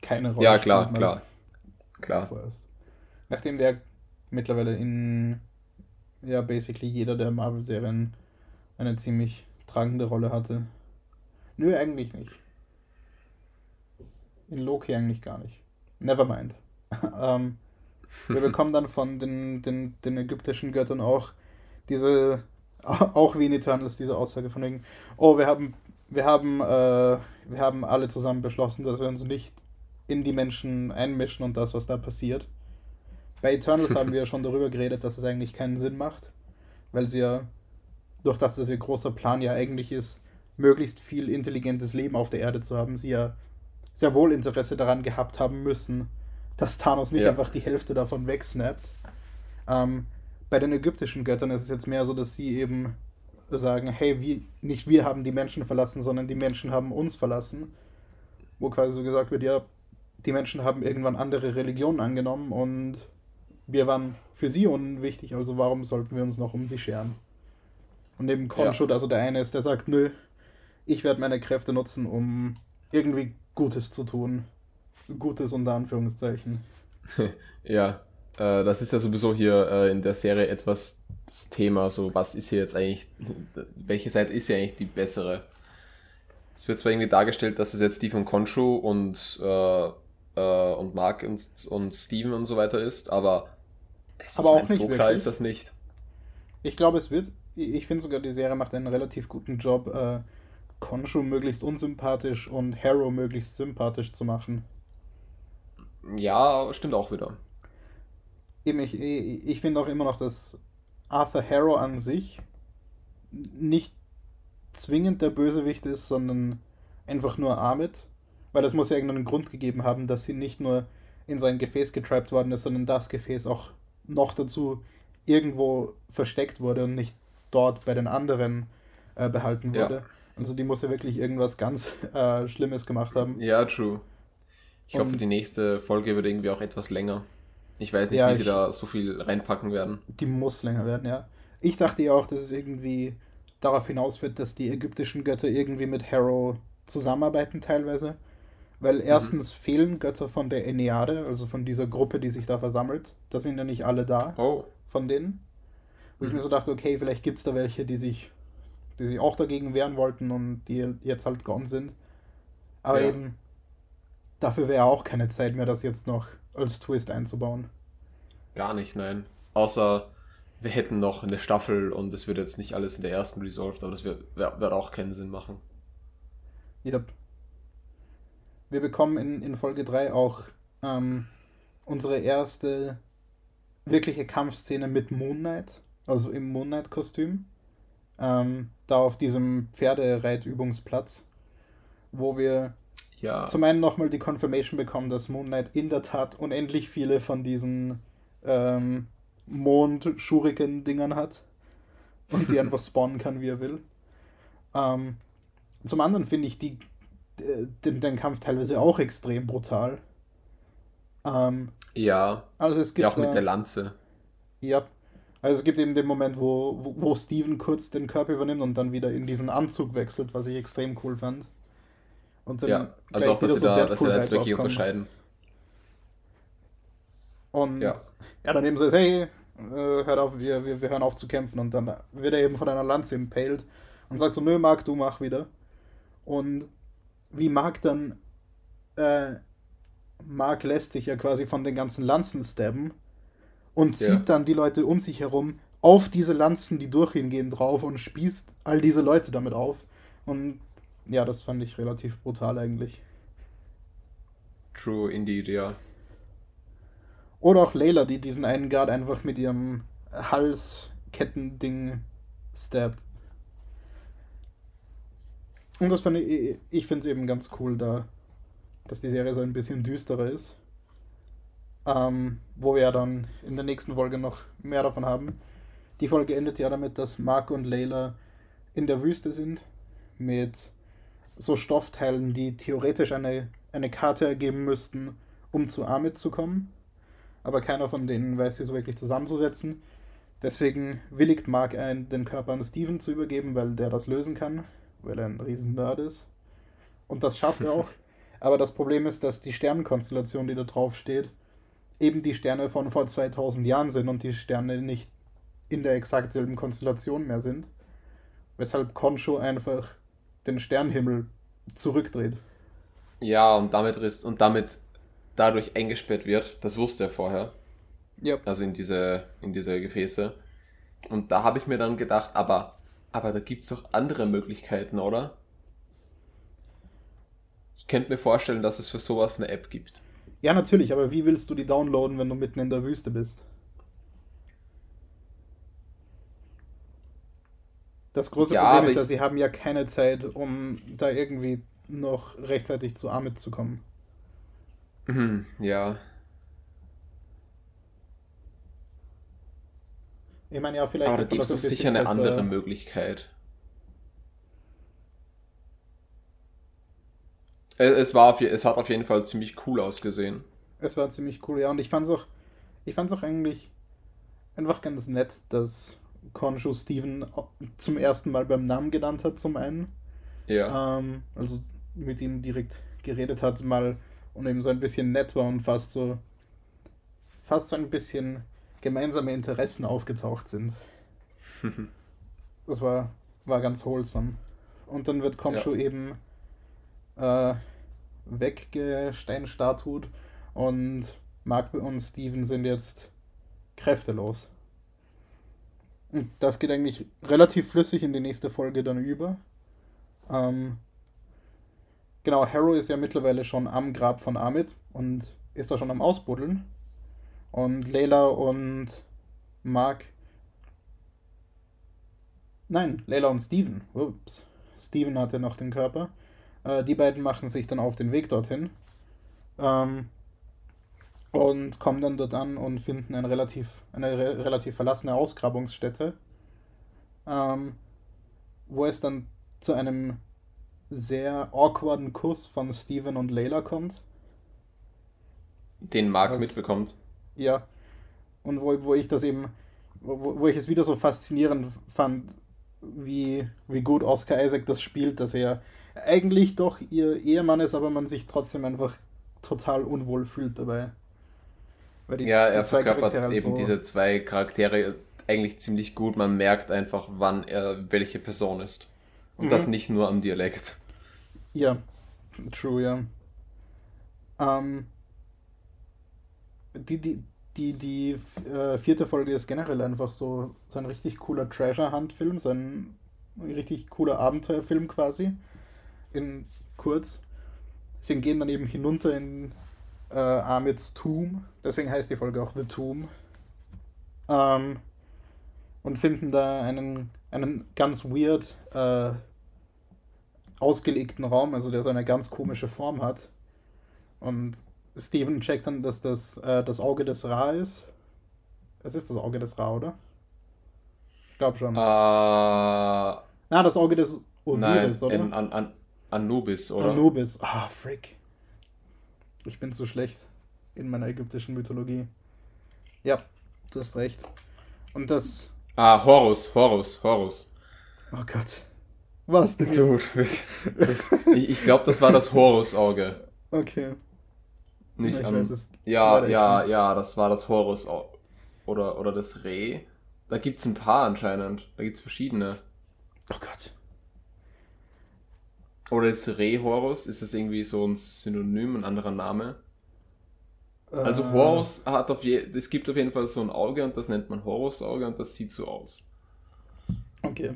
keine Rolle Ja, klar, spielt, klar. Klar. Vorerst. Nachdem der mittlerweile in ja, basically jeder der Marvel-Serien eine ziemlich tragende Rolle hatte. Nö, eigentlich nicht. In Loki eigentlich gar nicht. Nevermind. [LAUGHS] ähm, wir [LAUGHS] bekommen dann von den, den, den ägyptischen Göttern auch diese, [LAUGHS] auch wie in Eternals, diese Aussage von wegen, oh, wir haben, wir haben, äh, wir haben alle zusammen beschlossen, dass wir uns nicht in die Menschen einmischen und das, was da passiert. Bei Eternals haben wir ja schon darüber geredet, dass es eigentlich keinen Sinn macht, weil sie ja, durch das, dass ihr großer Plan ja eigentlich ist, möglichst viel intelligentes Leben auf der Erde zu haben, sie ja sehr wohl Interesse daran gehabt haben müssen, dass Thanos nicht ja. einfach die Hälfte davon wegsnappt. Ähm, bei den ägyptischen Göttern ist es jetzt mehr so, dass sie eben sagen, hey, wir, nicht wir haben die Menschen verlassen, sondern die Menschen haben uns verlassen. Wo quasi so gesagt wird, ja, die Menschen haben irgendwann andere Religionen angenommen und wir waren für sie unwichtig, also warum sollten wir uns noch um sie scheren? Und neben Konschut, ja. also der eine ist, der sagt, nö, ich werde meine Kräfte nutzen, um irgendwie Gutes zu tun. Gutes unter Anführungszeichen. [LAUGHS] ja, äh, das ist ja sowieso hier äh, in der Serie etwas das Thema, so was ist hier jetzt eigentlich, welche Seite ist hier eigentlich die bessere? Es wird zwar irgendwie dargestellt, dass es jetzt die von Konshu und, äh, äh, und Mark und, und Steven und so weiter ist, aber, aber auch nicht so wirklich. klar ist das nicht. Ich glaube, es wird, ich finde sogar, die Serie macht einen relativ guten Job, äh, Konshu möglichst unsympathisch und Harrow möglichst sympathisch zu machen. Ja, stimmt auch wieder. Eben, ich, ich finde auch immer noch, dass Arthur Harrow an sich nicht zwingend der Bösewicht ist, sondern einfach nur Ahmed. Weil es muss ja irgendeinen Grund gegeben haben, dass sie nicht nur in sein Gefäß getrappt worden ist, sondern das Gefäß auch noch dazu irgendwo versteckt wurde und nicht dort bei den anderen äh, behalten wurde. Ja. Also die muss ja wirklich irgendwas ganz [LAUGHS] äh, Schlimmes gemacht haben. Ja, true. Ich Und hoffe, die nächste Folge wird irgendwie auch etwas länger. Ich weiß nicht, ja, wie sie da so viel reinpacken werden. Die muss länger werden, ja. Ich dachte ja auch, dass es irgendwie darauf hinausführt, dass die ägyptischen Götter irgendwie mit Harrow zusammenarbeiten teilweise. Weil mhm. erstens mhm. fehlen Götter von der Enneade, also von dieser Gruppe, die sich da versammelt. Da sind ja nicht alle da oh. von denen. Wo mhm. ich mir so dachte, okay, vielleicht gibt es da welche, die sich die sich auch dagegen wehren wollten und die jetzt halt gone sind. Aber ja. eben, dafür wäre auch keine Zeit mehr, das jetzt noch als Twist einzubauen. Gar nicht, nein. Außer wir hätten noch eine Staffel und es wird jetzt nicht alles in der ersten resolved, aber das wird, wird auch keinen Sinn machen. Yep. Wir bekommen in, in Folge 3 auch ähm, unsere erste wirkliche Kampfszene mit Moon Knight, also im Moon Knight-Kostüm. Ähm, da auf diesem Pferdereitübungsplatz, wo wir ja. zum einen nochmal die Confirmation bekommen, dass Moon Knight in der Tat unendlich viele von diesen ähm, Mond-Schuriken-Dingern hat und die [LAUGHS] einfach spawnen kann, wie er will. Ähm, zum anderen finde ich die, äh, den, den, Kampf teilweise auch extrem brutal. Ähm, ja. Also es gibt ja, auch mit der Lanze. Ja, also es gibt eben den Moment, wo, wo, Steven kurz den Körper übernimmt und dann wieder in diesen Anzug wechselt, was ich extrem cool fand. Und dann ja, also auch, dass sie, so da, dass sie da jetzt wirklich unterscheiden. Und ja, ja dann eben so, hey, äh, hört auf, wir, wir, wir hören auf zu kämpfen. Und dann wird er eben von einer Lanze impaled und sagt so, nö, Mark, du mach wieder. Und wie Mark dann, äh, Mark lässt sich ja quasi von den ganzen Lanzen stabben und zieht ja. dann die Leute um sich herum auf diese Lanzen, die durch ihn gehen, drauf und spießt all diese Leute damit auf. Und ja, das fand ich relativ brutal eigentlich. True, indeed, ja. Oder auch Layla, die diesen einen Guard einfach mit ihrem Halskettending stabbt. Und das fand ich, ich finde es eben ganz cool, da, dass die Serie so ein bisschen düsterer ist. Ähm, wo wir ja dann in der nächsten Folge noch mehr davon haben. Die Folge endet ja damit, dass Mark und Layla in der Wüste sind mit so Stoffteilen, die theoretisch eine, eine Karte ergeben müssten, um zu Amit zu kommen. Aber keiner von denen weiß sie so wirklich zusammenzusetzen. Deswegen willigt Mark ein, den Körper an Steven zu übergeben, weil der das lösen kann, weil er ein riesen Nerd ist. Und das schafft er auch. [LAUGHS] Aber das Problem ist, dass die Sternenkonstellation, die da drauf steht, eben die Sterne von vor 2000 Jahren sind und die Sterne nicht in der exakt selben Konstellation mehr sind. Weshalb Concho einfach den Sternenhimmel zurückdreht. Ja, und damit ist und damit dadurch eingesperrt wird. Das wusste er vorher. Ja. Also in diese, in diese Gefäße. Und da habe ich mir dann gedacht, aber, aber da gibt es doch andere Möglichkeiten, oder? Ich könnte mir vorstellen, dass es für sowas eine App gibt. Ja, natürlich, aber wie willst du die downloaden, wenn du mitten in der Wüste bist? Das große Ja, Problem ist ja, sie haben ja keine Zeit, um da irgendwie noch rechtzeitig zu Amit zu kommen. Mhm, ja. Ich meine, ja, vielleicht Aber da gibt es sicher eine andere Möglichkeit. Es, war es hat auf jeden Fall ziemlich cool ausgesehen. Es war ziemlich cool, ja. Und ich fand's auch, ich fand's auch eigentlich einfach ganz nett, dass Konshu Steven zum ersten Mal beim Namen genannt hat, zum einen. Ja. Ähm, also mit ihm direkt geredet hat, mal und eben so ein bisschen nett war und fast so fast so ein bisschen gemeinsame Interessen aufgetaucht sind. [LAUGHS] Das war, war ganz wholesome. Und dann wird Konshu eben äh, weggesteinstatut und Mark und Steven sind jetzt kräftelos. Und das geht eigentlich relativ flüssig in die nächste Folge dann über. Ähm, genau, Harrow ist ja mittlerweile schon am Grab von Amit und ist da schon am Ausbuddeln. Und Layla und Mark. Nein, Layla und Steven. Ups. Steven hatte noch den Körper. Äh, die beiden machen sich dann auf den Weg dorthin. Ähm, und kommen dann dort an und finden ein relativ, eine re relativ verlassene Ausgrabungsstätte. Ähm, wo es dann zu einem sehr awkwarden Kuss von Steven und Layla kommt. Den Mark Was? mitbekommt. Ja. Und wo, wo ich das eben, wo, wo ich es wieder so faszinierend fand, wie, wie gut Oscar Isaac das spielt, dass er eigentlich doch ihr Ehemann ist, aber man sich trotzdem einfach total unwohl fühlt dabei. Die- Ja, die er zwei verkörpert Charaktere halt eben so- diese zwei Charaktere eigentlich ziemlich gut. Man merkt einfach, wann er welche Person ist. Und Mhm. das nicht nur am Dialekt. Ja, true, ja. Ähm, die, die, die, die äh, vierte Folge ist generell einfach so, so ein richtig cooler Treasure Hunt-Film, so ein richtig cooler Abenteuerfilm quasi. In kurz. Sie gehen dann eben hinunter in äh, Amits Tomb, deswegen heißt die Folge auch The Tomb. Ähm, und finden da einen, einen ganz weird äh, ausgelegten Raum, also der so eine ganz komische Form hat. Und Steven checkt dann, dass das äh, das Auge des Ra ist. Es ist das Auge des Ra, oder? Ich glaube schon. Äh, Na, das Auge des nein, Osiris, oder? an, an, an Anubis, oder? Anubis. Ah, frick. Ich bin zu schlecht in meiner ägyptischen Mythologie. Ja, du hast recht. Und das. ah, Horus, Horus, Horus. Oh Gott. Was denn? Dude, das, ich, ich glaube, das war das Horus-Auge. Okay. Nicht ich an, weiß ja, ja, nicht. ja, das war das Horus oder, oder das Reh. Da gibt es ein paar anscheinend. Da gibt es verschiedene. Oh Gott. Oder ist Reh Horus? Ist das irgendwie so ein Synonym, ein anderer Name? Also Äh, Horus hat auf je, es gibt auf jeden Fall so ein Auge und das nennt man Horus-Auge und das sieht so aus. Okay.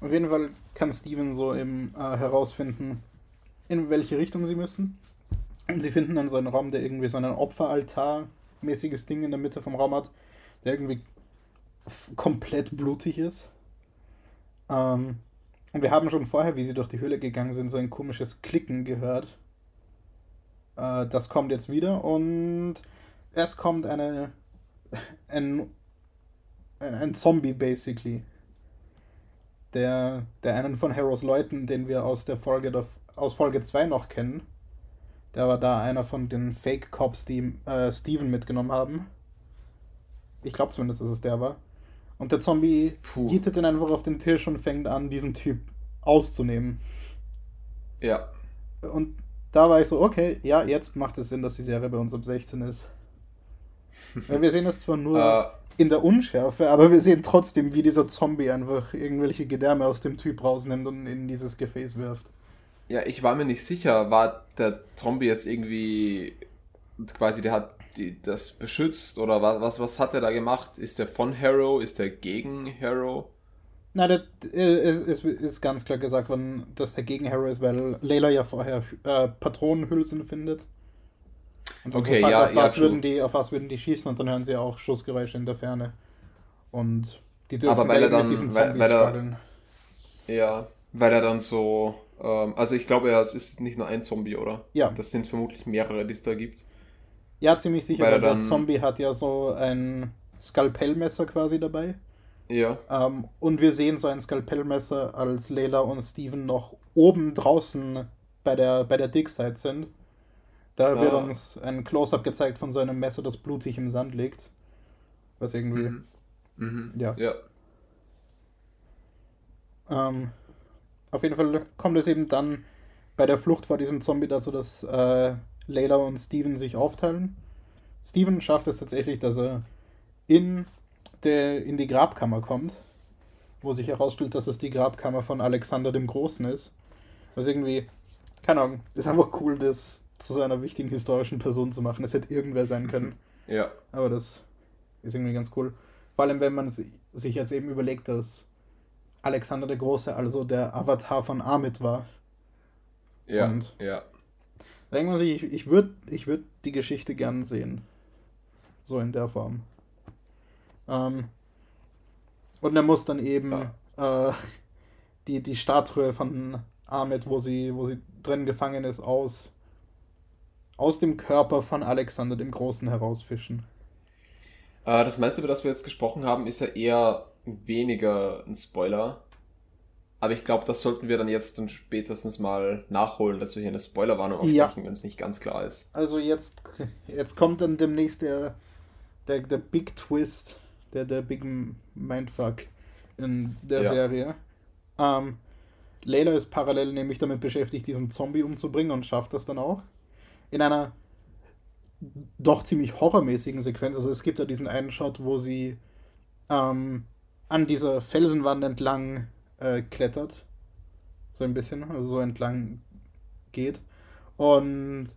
Auf jeden Fall kann Steven so eben äh, herausfinden, in welche Richtung sie müssen. Und sie finden dann so einen Raum, der irgendwie so einen Opferaltar-mäßiges Ding in der Mitte vom Raum hat, der irgendwie komplett blutig ist. Ähm, und wir haben schon vorher, wie sie durch die Höhle gegangen sind, so ein komisches Klicken gehört. Äh, das kommt jetzt wieder und es kommt eine [LAUGHS] ein, ein, Zombie basically der, der einen von Harrows Leuten, den wir aus der Folge der, aus Folge 2 noch kennen. Der war da einer von den Fake Cops, die äh, Steven mitgenommen haben. Ich glaube zumindest, dass es der war. Und der Zombie jietet ihn einfach auf den Tisch und fängt an, diesen Typ auszunehmen. Ja. Und da war ich so, okay, ja, jetzt macht es Sinn, dass die Serie bei uns ab 16 ist. [LAUGHS] Weil wir sehen es zwar nur Äh, in der Unschärfe, aber wir sehen trotzdem, wie dieser Zombie einfach irgendwelche Gedärme aus dem Typ rausnimmt und in dieses Gefäß wirft. Ja, ich war mir nicht sicher, war der Zombie jetzt irgendwie quasi, der hat die, das beschützt oder was, was, was hat er da gemacht? Ist der von Harrow? Ist der gegen Harrow? Na, das ist, ist, ist ganz klar gesagt worden, dass der gegen Harrow ist, weil Layla ja vorher äh, Patronenhülsen findet. Und Okay, so, ja, auf, ja, was true. würden die, auf was würden die schießen und dann hören sie auch Schussgeräusche in der Ferne. Und die dürfen Aber weil da er dann- mit diesen weil- Zombies weil er- strugglen. Ja, weil er dann so, ähm, also ich glaube, ja, es ist nicht nur ein Zombie, oder? Ja. Das sind vermutlich mehrere, die es da gibt. Ja, ziemlich sicher, weil weil er der Zombie hat ja so ein Skalpellmesser quasi dabei. Ja. Ähm, und wir sehen so ein Skalpellmesser, als Layla und Steven noch oben draußen bei der, bei der Digside sind. Da wird Ah. uns ein Close-Up gezeigt von so einem Messer, das blutig im Sand liegt. Was irgendwie. Mhm. Mhm. Ja. Ja. Ähm, auf jeden Fall kommt es eben dann bei der Flucht vor diesem Zombie dazu, dass äh, Layla und Steven sich aufteilen. Steven schafft es tatsächlich, dass er in, der, in die Grabkammer kommt, wo sich herausstellt, dass es die Grabkammer von Alexander dem Großen ist. Was irgendwie, keine Ahnung, ist einfach cool, das zu so einer wichtigen historischen Person zu machen. Es hätte irgendwer sein können. Ja. Aber das ist irgendwie ganz cool. Vor allem, wenn man si- sich jetzt eben überlegt, dass Alexander der Große also der Avatar von Amit war. Ja. Und- ja. Denkt man sich, ich, ich würde ich würd die Geschichte gern sehen. So in der Form. Ähm, und er muss dann eben äh, die, die Statue von Amit, wo sie, wo sie drin gefangen ist, aus, aus dem Körper von Alexander dem Großen herausfischen. Äh, das meiste, über das wir jetzt gesprochen haben, ist ja eher weniger ein Spoiler. Aber ich glaube, das sollten wir dann jetzt dann spätestens mal nachholen, dass wir hier eine Spoilerwarnung Ja. aussprechen, wenn es nicht ganz klar ist. Also jetzt, jetzt kommt dann demnächst der, der, der Big Twist, der, der Big Mindfuck in der Ja. Serie. Ähm, Layla ist parallel nämlich damit beschäftigt, diesen Zombie umzubringen und schafft das dann auch. In einer doch ziemlich horrormäßigen Sequenz. Also es gibt da diesen einen Shot, wo sie ähm, an dieser Felsenwand entlang äh, klettert. So ein bisschen, also so entlang geht. Und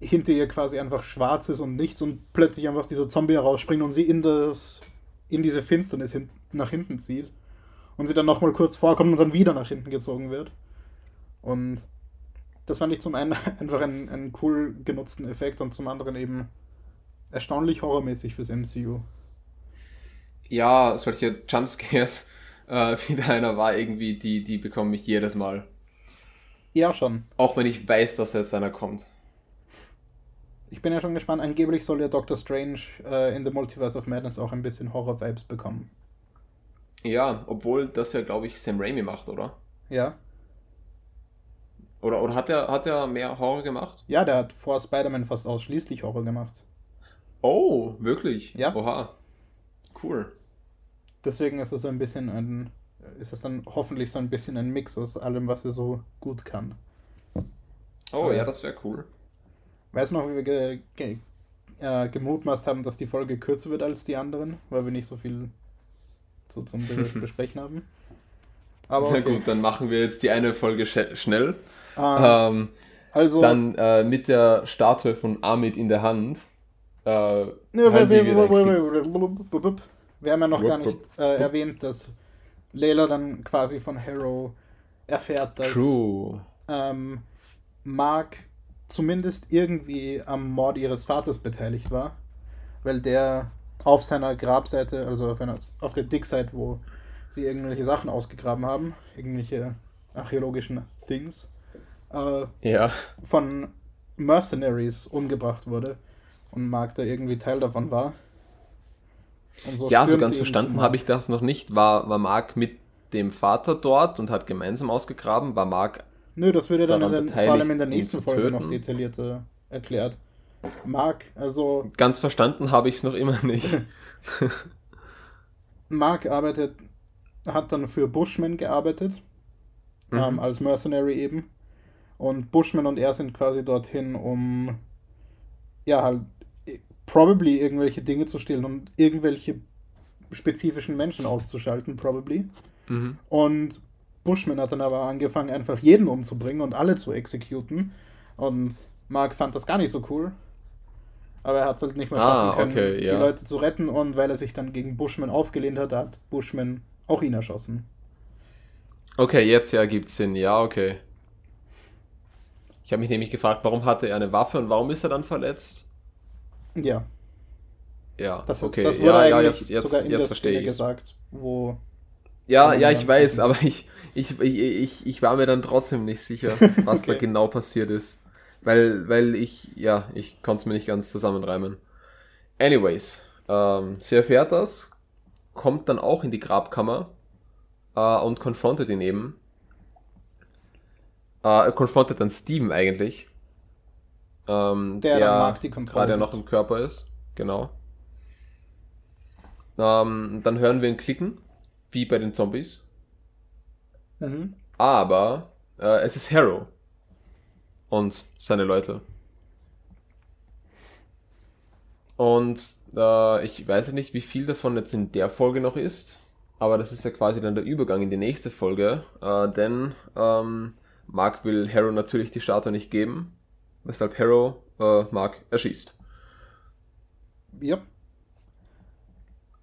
hinter ihr quasi einfach schwarz ist und nichts und plötzlich einfach dieser Zombie herausspringt und sie in das in diese Finsternis hin, nach hinten zieht und sie dann nochmal kurz vorkommt und dann wieder nach hinten gezogen wird. Und das fand ich zum einen [LAUGHS] einfach einen, einen cool genutzten Effekt und zum anderen eben erstaunlich horrormäßig fürs MCU. Ja, solche Jumpscares, äh, [LAUGHS] wie da einer war, irgendwie, die, die bekomme ich jedes Mal. Ja, schon. Auch wenn ich weiß, dass jetzt einer kommt. Ich bin ja schon gespannt. Angeblich soll ja Doctor Strange äh, in The Multiverse of Madness auch ein bisschen Horror-Vibes bekommen. Ja, obwohl das ja, glaube ich, Sam Raimi macht, oder? Ja. Oder, oder hat er hat er mehr Horror gemacht? Ja, der hat vor Spider-Man fast ausschließlich Horror gemacht. Oh, wirklich? Ja. Oha. Cool. Deswegen ist es so ein bisschen ein, ist es dann hoffentlich so ein bisschen ein Mix aus allem, was er so gut kann. Oh, Ja. ja, das wäre cool. Weißt du noch, wie wir ge, ge, äh, gemutmaßt haben, dass die Folge kürzer wird als die anderen, weil wir nicht so viel zu, zum Be Besprechen haben? Aber Na okay. gut, dann machen wir jetzt die eine Folge sch schnell. Ähm, Ähm, also, dann äh, mit der Statue von Amit in der Hand. Äh, Ja, wir, haben ja noch gar nicht äh, erwähnt, dass Layla dann quasi von Harrow erfährt, dass ähm, Mark zumindest irgendwie am Mord ihres Vaters beteiligt war, weil der auf seiner Grabseite, also auf, einer, auf der Dickseite, wo sie irgendwelche Sachen ausgegraben haben, irgendwelche archäologischen Things, äh, Ja. von Mercenaries umgebracht wurde und Mark da irgendwie Teil davon war. Und ja, so ganz verstanden habe ich das noch nicht. War, war Mark mit dem Vater dort und hat gemeinsam ausgegraben? War Mark. Nö, das wird ja dann in den, vor allem in der nächsten Folge noch detaillierter erklärt. Mark, also Ganz verstanden habe ich es noch immer nicht. [LAUGHS] Mark arbeitet, hat dann für Bushman gearbeitet, Mhm. ähm, als Mercenary eben. Und Bushman und er sind quasi dorthin, um ja halt probably irgendwelche Dinge zu stehlen und irgendwelche spezifischen Menschen auszuschalten, probably. Mhm. Und Bushman hat dann aber angefangen, einfach jeden umzubringen und alle zu exekuten. Und Mark fand das gar nicht so cool. Aber er hat es halt nicht mehr Ah, schaffen können, okay, die ja. Leute zu retten. Und weil er sich dann gegen Bushman aufgelehnt hat, hat Bushman auch ihn erschossen. Okay, jetzt ja gibt's Sinn. Ja, okay. Ich habe mich nämlich gefragt, warum hatte er eine Waffe und warum ist er dann verletzt? Ja, Ja, das, okay. das wurde ja, ja, jetzt, jetzt, sogar in jetzt der verstehe ich gesagt, wo Ja, ja, ich weiß, aber ich, ich, ich, ich, ich war mir dann trotzdem nicht sicher, [LAUGHS] was da Okay. genau passiert ist. Weil, weil ich, ja, ich konnte es mir nicht ganz zusammenreimen. Anyways, ähm, sie erfährt das, kommt dann auch in die Grabkammer äh, und konfrontet ihn eben. Äh, konfrontet dann Steven eigentlich. Ähm, Der dann Mark die Kontrolle gerade noch im Körper ist. Genau. Ähm, dann hören wir ihn klicken, wie bei den Zombies. Mhm. Aber äh, es ist Harrow und seine Leute. Und äh, ich weiß nicht, wie viel davon jetzt in der Folge noch ist, aber das ist ja quasi dann der Übergang in die nächste Folge, äh, denn ähm, Mark will Harrow natürlich die Statue nicht geben, weshalb Harrow äh, Mark erschießt. Ja.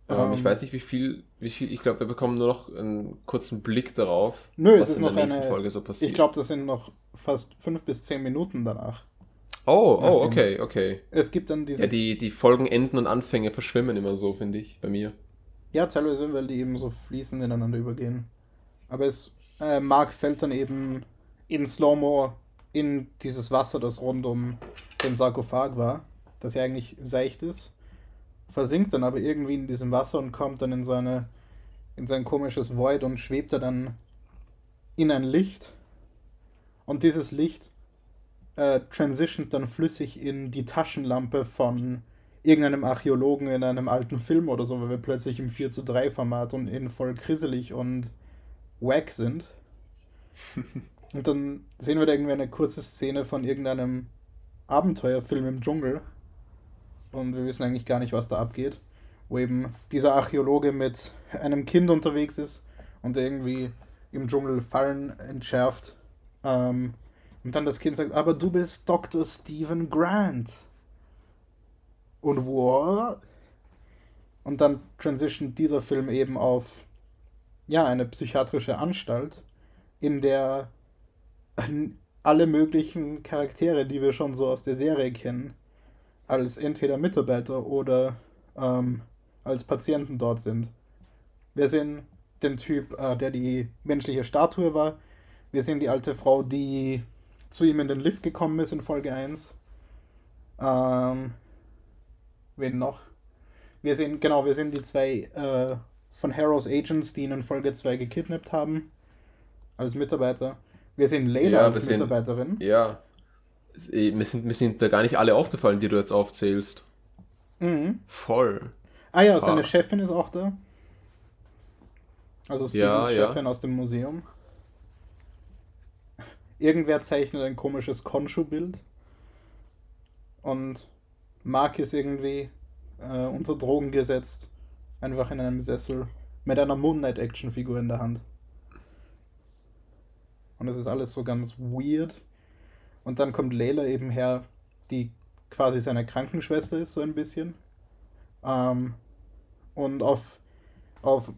Ähm, ich Ähm, weiß nicht, wie viel, wie viel, ich glaube, wir bekommen nur noch einen kurzen Blick darauf, Nö, was in der nächsten eine. Folge so passiert. Ich glaube, das sind noch fast fünf bis zehn Minuten danach. Oh, oh, okay, okay. Es gibt dann diese. Ja, die, die Folgen, Enden und Anfänge verschwimmen immer so, finde ich, bei mir. Ja, teilweise, weil die eben so fließend ineinander übergehen. Aber es, äh, Mark fällt dann eben in Slow-Mo in dieses Wasser, das rund um den Sarkophag war, das ja eigentlich seicht ist, versinkt dann aber irgendwie in diesem Wasser und kommt dann in seine in sein komisches Void und schwebt er dann in ein Licht. Und dieses Licht äh, transitioned dann flüssig in die Taschenlampe von irgendeinem Archäologen in einem alten Film oder so, weil wir plötzlich im 4 zu 3 Format und in voll grisselig und wack sind. [LAUGHS] und dann sehen wir da irgendwie eine kurze Szene von irgendeinem Abenteuerfilm im Dschungel. Und wir wissen eigentlich gar nicht, was da abgeht. Wo eben dieser Archäologe mit einem Kind unterwegs ist und irgendwie im Dschungel Fallen entschärft. Ähm, und dann das Kind sagt, aber du bist Dr. Stephen Grant. Und what? Und dann transition dieser Film eben auf ja, eine psychiatrische Anstalt, in der alle möglichen Charaktere, die wir schon so aus der Serie kennen, als entweder Mitarbeiter oder ähm, als Patienten dort sind. Wir sehen den Typ, äh, der die menschliche Statue war. Wir sehen die alte Frau, die zu ihm in den Lift gekommen ist in Folge 1. Ähm, wen noch? Wir sehen, genau, wir sehen die zwei äh, von Harrows Agents, die ihn in Folge 2 gekidnappt haben. Als Mitarbeiter. Wir sehen Layla Ja, als sehen- Mitarbeiterin. Ja. Eh, Mir sind, mir sind da gar nicht alle aufgefallen, die du jetzt aufzählst. Mhm. Voll. Ah ja, seine Ah. Chefin ist auch da. Also Stevens Ja, ja. Chefin aus dem Museum. Irgendwer zeichnet ein komisches Konshu-Bild. Und Mark ist irgendwie äh, unter Drogen gesetzt. Einfach in einem Sessel. Mit einer Moon Knight Action-Figur in der Hand. Und es ist alles so ganz weird. Und dann kommt Layla eben her, die quasi seine Krankenschwester ist, so ein bisschen. Ähm, und auf, auf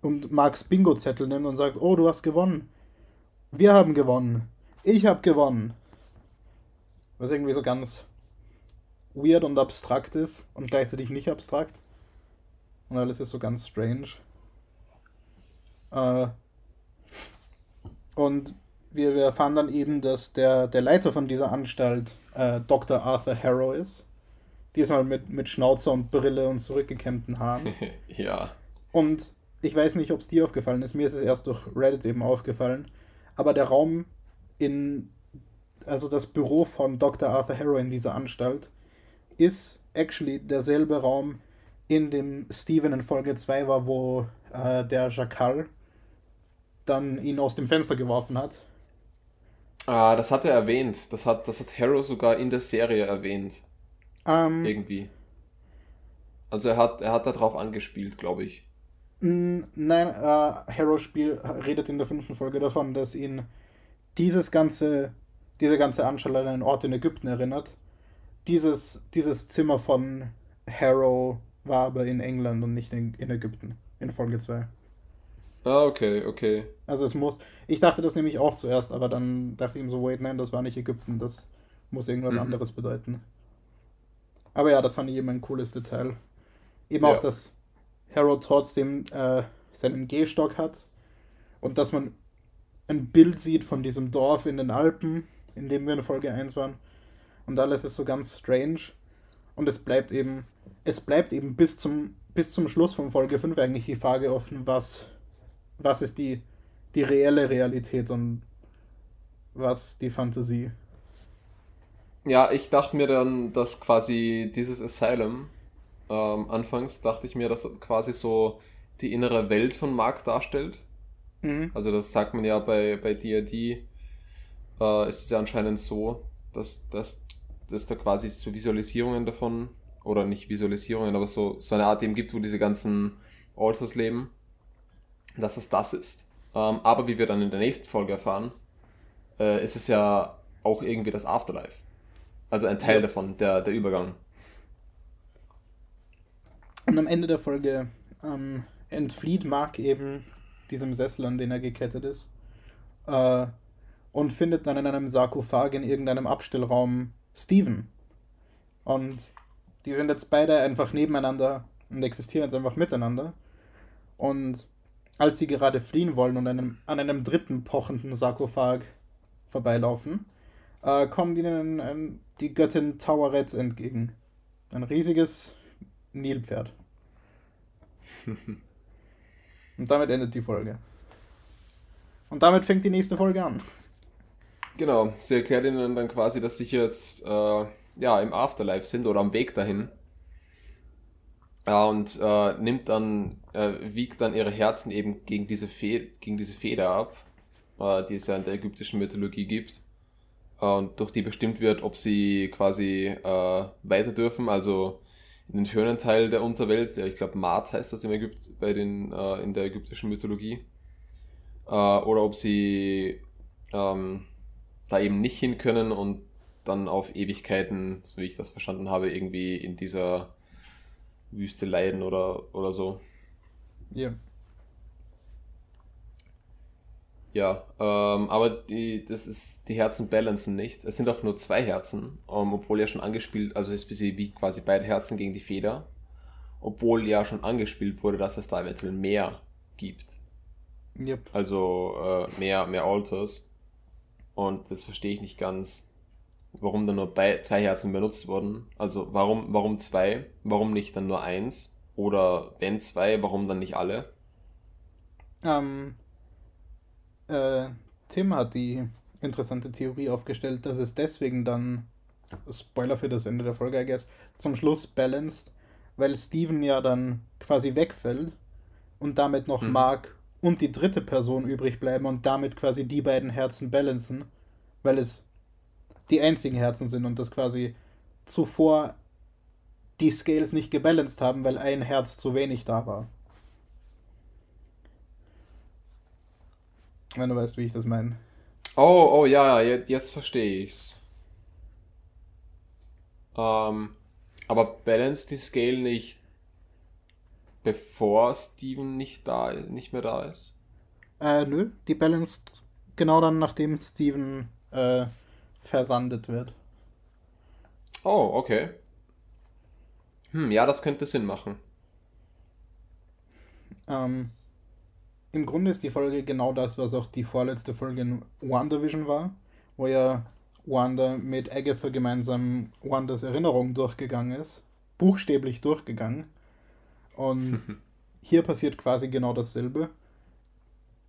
und Marks Bingo-Zettel nimmt und sagt, oh, du hast gewonnen. Wir haben gewonnen. Ich habe gewonnen. Was irgendwie so ganz weird und abstrakt ist und gleichzeitig nicht abstrakt. Und alles ist so ganz strange. Äh, und wir, wir erfahren dann eben, dass der, der Leiter von dieser Anstalt äh, Dr. Arthur Harrow ist. Diesmal mit, mit Schnauzer und Brille und zurückgekämmten Haaren. [LAUGHS] ja. Und ich weiß nicht, ob es dir aufgefallen ist. Mir ist es erst durch Reddit eben aufgefallen. Aber der Raum in, also das Büro von Dr. Arthur Harrow in dieser Anstalt, ist actually derselbe Raum, in dem Steven in Folge 2 war, wo äh, der Jackal dann ihn aus dem Fenster geworfen hat. Ah, das hat er erwähnt. Das hat, das hat Harrow sogar in der Serie erwähnt. Ähm, Irgendwie. Also er hat, er hat da drauf angespielt, glaube ich. Nein, äh, Harrow Spiel redet in der fünften Folge davon, dass ihn dieses ganze, diese ganze Anstalt an einen Ort in Ägypten erinnert. Dieses, dieses Zimmer von Harrow war aber in England und nicht in, in Ägypten, in Folge 2. Ah, okay, okay. Also es muss. Ich dachte das nämlich auch zuerst, aber dann dachte ich ihm so, wait, nein, das war nicht Ägypten, das muss irgendwas mhm. anderes bedeuten. Aber ja, das fand ich eben ein cooles Detail. Eben ja. auch, dass Harold trotzdem äh, seinen Gehstock hat und dass man ein Bild sieht von diesem Dorf in den Alpen, in dem wir in Folge 1 waren. Und alles ist so ganz strange. Und es bleibt eben, es bleibt eben bis zum, bis zum Schluss von Folge 5 eigentlich die Frage offen, was, was ist die, die reelle Realität und was die Fantasie. Ja, ich dachte mir dann, dass quasi dieses Asylum, ähm, anfangs dachte ich mir, dass das quasi so die innere Welt von Mark darstellt. Mhm. Also das sagt man ja bei, bei D&D, äh, ist es ja anscheinend so, dass, dass, dass da quasi so Visualisierungen davon, oder nicht Visualisierungen, aber so, so eine Art eben gibt, wo diese ganzen Alters leben, dass es das ist. Ähm, aber wie wir dann in der nächsten Folge erfahren, äh, ist es ja auch irgendwie das Afterlife. Also ein Teil ja. davon, der, der Übergang. Und am Ende der Folge ähm, entflieht Mark eben diesem Sessel, an den er gekettet ist, äh, und findet dann in einem Sarkophag in irgendeinem Abstellraum Steven. Und die sind jetzt beide einfach nebeneinander und existieren jetzt einfach miteinander. Und als sie gerade fliehen wollen und einem, an einem dritten pochenden Sarkophag vorbeilaufen, äh, kommt ihnen ein, die Göttin Tauret entgegen. Ein riesiges Nilpferd. [LAUGHS] Und damit endet die Folge. Und damit fängt die nächste Folge an. Genau, sie erklärt ihnen dann quasi, dass sie jetzt äh, ja, im Afterlife sind oder am Weg dahin. Ja, und äh, nimmt dann, äh, wiegt dann ihre Herzen eben gegen diese, Fe gegen diese Feder ab, äh, die es ja in der ägyptischen Mythologie gibt. Und durch die bestimmt wird, ob sie quasi äh, weiter dürfen, also in den schönen Teil der Unterwelt, ja, ich glaube Maat heißt das im Ägypt, bei den, äh, in der ägyptischen Mythologie, äh, oder ob sie ähm, da eben nicht hin können und dann auf Ewigkeiten, so wie ich das verstanden habe, irgendwie in dieser Wüste leiden oder, oder so. Ja. Yeah. Ja, ähm, aber die, das ist, die Herzen balancen nicht. Es sind auch nur zwei Herzen, ähm, obwohl ja schon angespielt, also ist für sie wie quasi beide Herzen gegen die Feder, obwohl ja schon angespielt wurde, dass es da eventuell mehr gibt. Yep. Also äh, mehr, mehr Alters. Und jetzt verstehe ich nicht ganz, warum dann nur bei, zwei Herzen benutzt wurden. Also warum, warum zwei? Warum nicht dann nur eins? Oder wenn zwei, warum dann nicht alle? Ähm, äh, Tim hat die interessante Theorie aufgestellt, dass es deswegen dann, Spoiler für das Ende der Folge, I guess, zum Schluss balanced, weil Steven ja dann quasi wegfällt und damit noch mhm. Mark und die dritte Person übrig bleiben und damit quasi die beiden Herzen balancen, weil es die einzigen Herzen sind und das quasi zuvor die Scales nicht gebalanced haben, weil ein Herz zu wenig da war. Wenn du weißt, wie ich das meine. Oh, oh ja, jetzt, jetzt verstehe ich's. Ähm, aber balance die Scale nicht bevor Steven nicht da nicht mehr da ist? Äh, nö, die balance genau dann, nachdem Steven äh, versandet wird. Oh, okay. Hm, ja, das könnte Sinn machen. Ähm, im Grunde ist die Folge genau das, was auch die vorletzte Folge in WandaVision war, wo ja Wanda mit Agatha gemeinsam Wandas Erinnerung durchgegangen ist. Buchstäblich durchgegangen. Und [LAUGHS] hier passiert quasi genau dasselbe.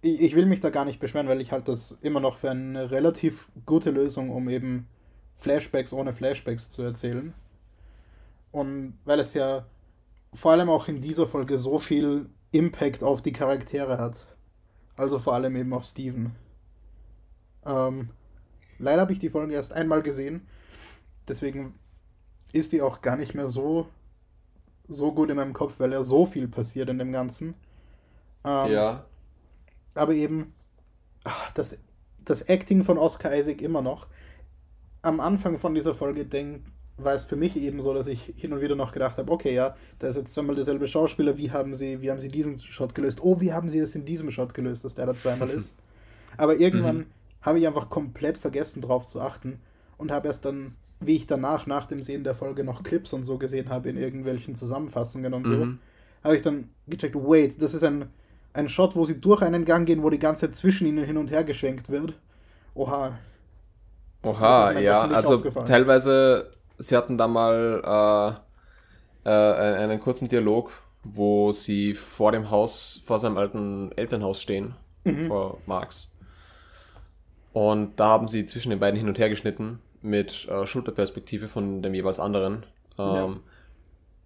Ich, ich will mich da gar nicht beschweren, weil ich halte das immer noch für eine relativ gute Lösung, um eben Flashbacks ohne Flashbacks zu erzählen. Und weil es ja vor allem auch in dieser Folge so viel Impact auf die Charaktere hat. Also vor allem eben auf Steven. Ähm, leider habe ich die Folge erst einmal gesehen. Deswegen ist die auch gar nicht mehr so, so gut in meinem Kopf, weil ja so viel passiert in dem Ganzen. Ähm, Ja. Aber eben, ach, das, das Acting von Oscar Isaac immer noch. Am Anfang von dieser Folge denk, war es für mich eben so, dass ich hin und wieder noch gedacht habe, okay, ja, da ist jetzt zweimal derselbe Schauspieler, wie haben sie, wie haben sie diesen Shot gelöst? Oh, wie haben sie es in diesem Shot gelöst, dass der da zweimal [LAUGHS] ist? Aber irgendwann Mhm. habe ich einfach komplett vergessen, drauf zu achten und habe erst dann, wie ich danach, nach dem Sehen der Folge noch Clips und so gesehen habe in irgendwelchen Zusammenfassungen und so, Mhm. habe ich dann gecheckt, wait, das ist ein, ein Shot, wo sie durch einen Gang gehen, wo die ganze Zeit zwischen ihnen hin und her geschwenkt wird. Oha. Oha, ja, also teilweise, sie hatten da mal äh, äh, einen kurzen Dialog, wo sie vor dem Haus, vor seinem alten Elternhaus stehen, Mhm. vor Marx. Und da haben sie zwischen den beiden hin und her geschnitten mit äh, Schulterperspektive von dem jeweils anderen. Ähm, Ja.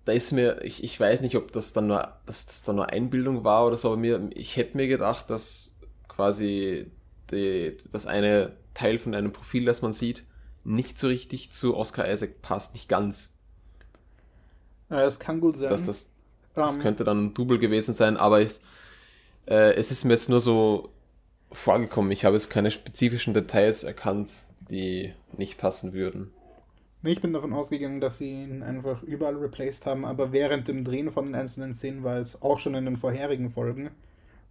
Da ist mir, ich, ich weiß nicht, ob das dann nur, dass das dann nur Einbildung war oder so, aber mir, ich hätte mir gedacht, dass quasi die, das eine Teil von einem Profil, das man sieht, nicht so richtig zu Oscar Isaac passt, nicht ganz. Ja, es kann gut sein. Dass das, das Ähm, könnte dann ein Double gewesen sein, aber ich, äh, es ist mir jetzt nur so vorgekommen. Ich habe jetzt keine spezifischen Details erkannt, die nicht passen würden. Ich bin davon ausgegangen, dass sie ihn einfach überall replaced haben, aber während dem Drehen von den einzelnen Szenen war es auch schon in den vorherigen Folgen,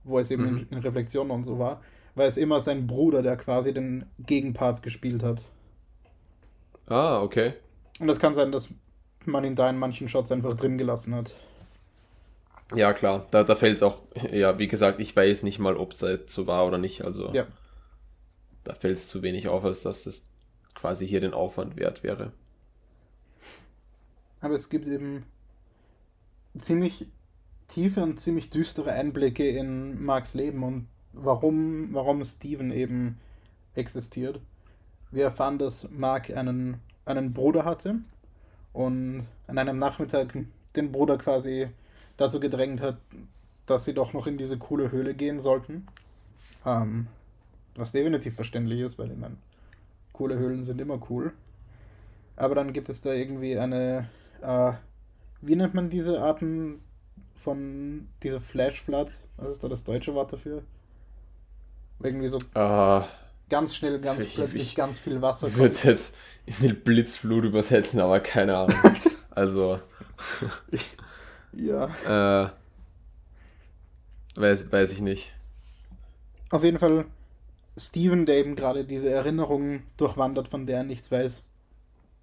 wo es eben Mhm. in, in Reflexion und so war, war es immer sein Bruder, der quasi den Gegenpart gespielt hat. Ah, okay. Und es kann sein, dass man ihn da in manchen Shots einfach drin gelassen hat. Ja, klar. Da, da fällt es auch, ja, wie gesagt, ich weiß nicht mal, ob es so war oder nicht. Also Ja. da fällt es zu wenig auf, als dass es quasi hier den Aufwand wert wäre. Aber es gibt eben ziemlich tiefe und ziemlich düstere Einblicke in Marks Leben und warum, warum Steven eben existiert. Wir erfahren, dass Mark einen, einen Bruder hatte und an einem Nachmittag den Bruder quasi dazu gedrängt hat, dass sie doch noch in diese coole Höhle gehen sollten. Ähm, was definitiv verständlich ist, weil ich meine, coole Höhlen sind immer cool. Aber dann gibt es da irgendwie eine, äh, wie nennt man diese Arten von, diese Flashfloods? Was ist da das deutsche Wort dafür? Irgendwie so Äh, ganz schnell, ganz Ich- plötzlich ich- ganz viel Wasser ich würde es jetzt mit Blitzflut übersetzen, aber keine Ahnung. [LAUGHS] also, Ja. äh, weiß, weiß ich nicht. Auf jeden Fall Steven, der eben gerade diese Erinnerungen durchwandert, von der er nichts weiß,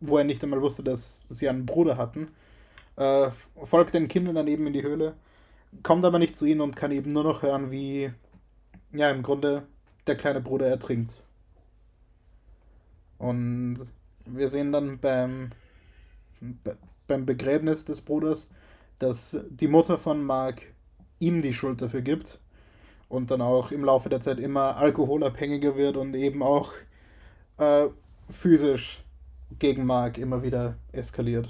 wo er nicht einmal wusste, dass sie einen Bruder hatten, äh, folgt den Kindern dann eben in die Höhle, kommt aber nicht zu ihnen und kann eben nur noch hören, wie, ja, im Grunde der kleine Bruder ertrinkt. Und wir sehen dann beim, be- beim Begräbnis des Bruders, dass die Mutter von Mark ihm die Schuld dafür gibt und dann auch im Laufe der Zeit immer alkoholabhängiger wird und eben auch äh, physisch gegen Mark immer wieder eskaliert.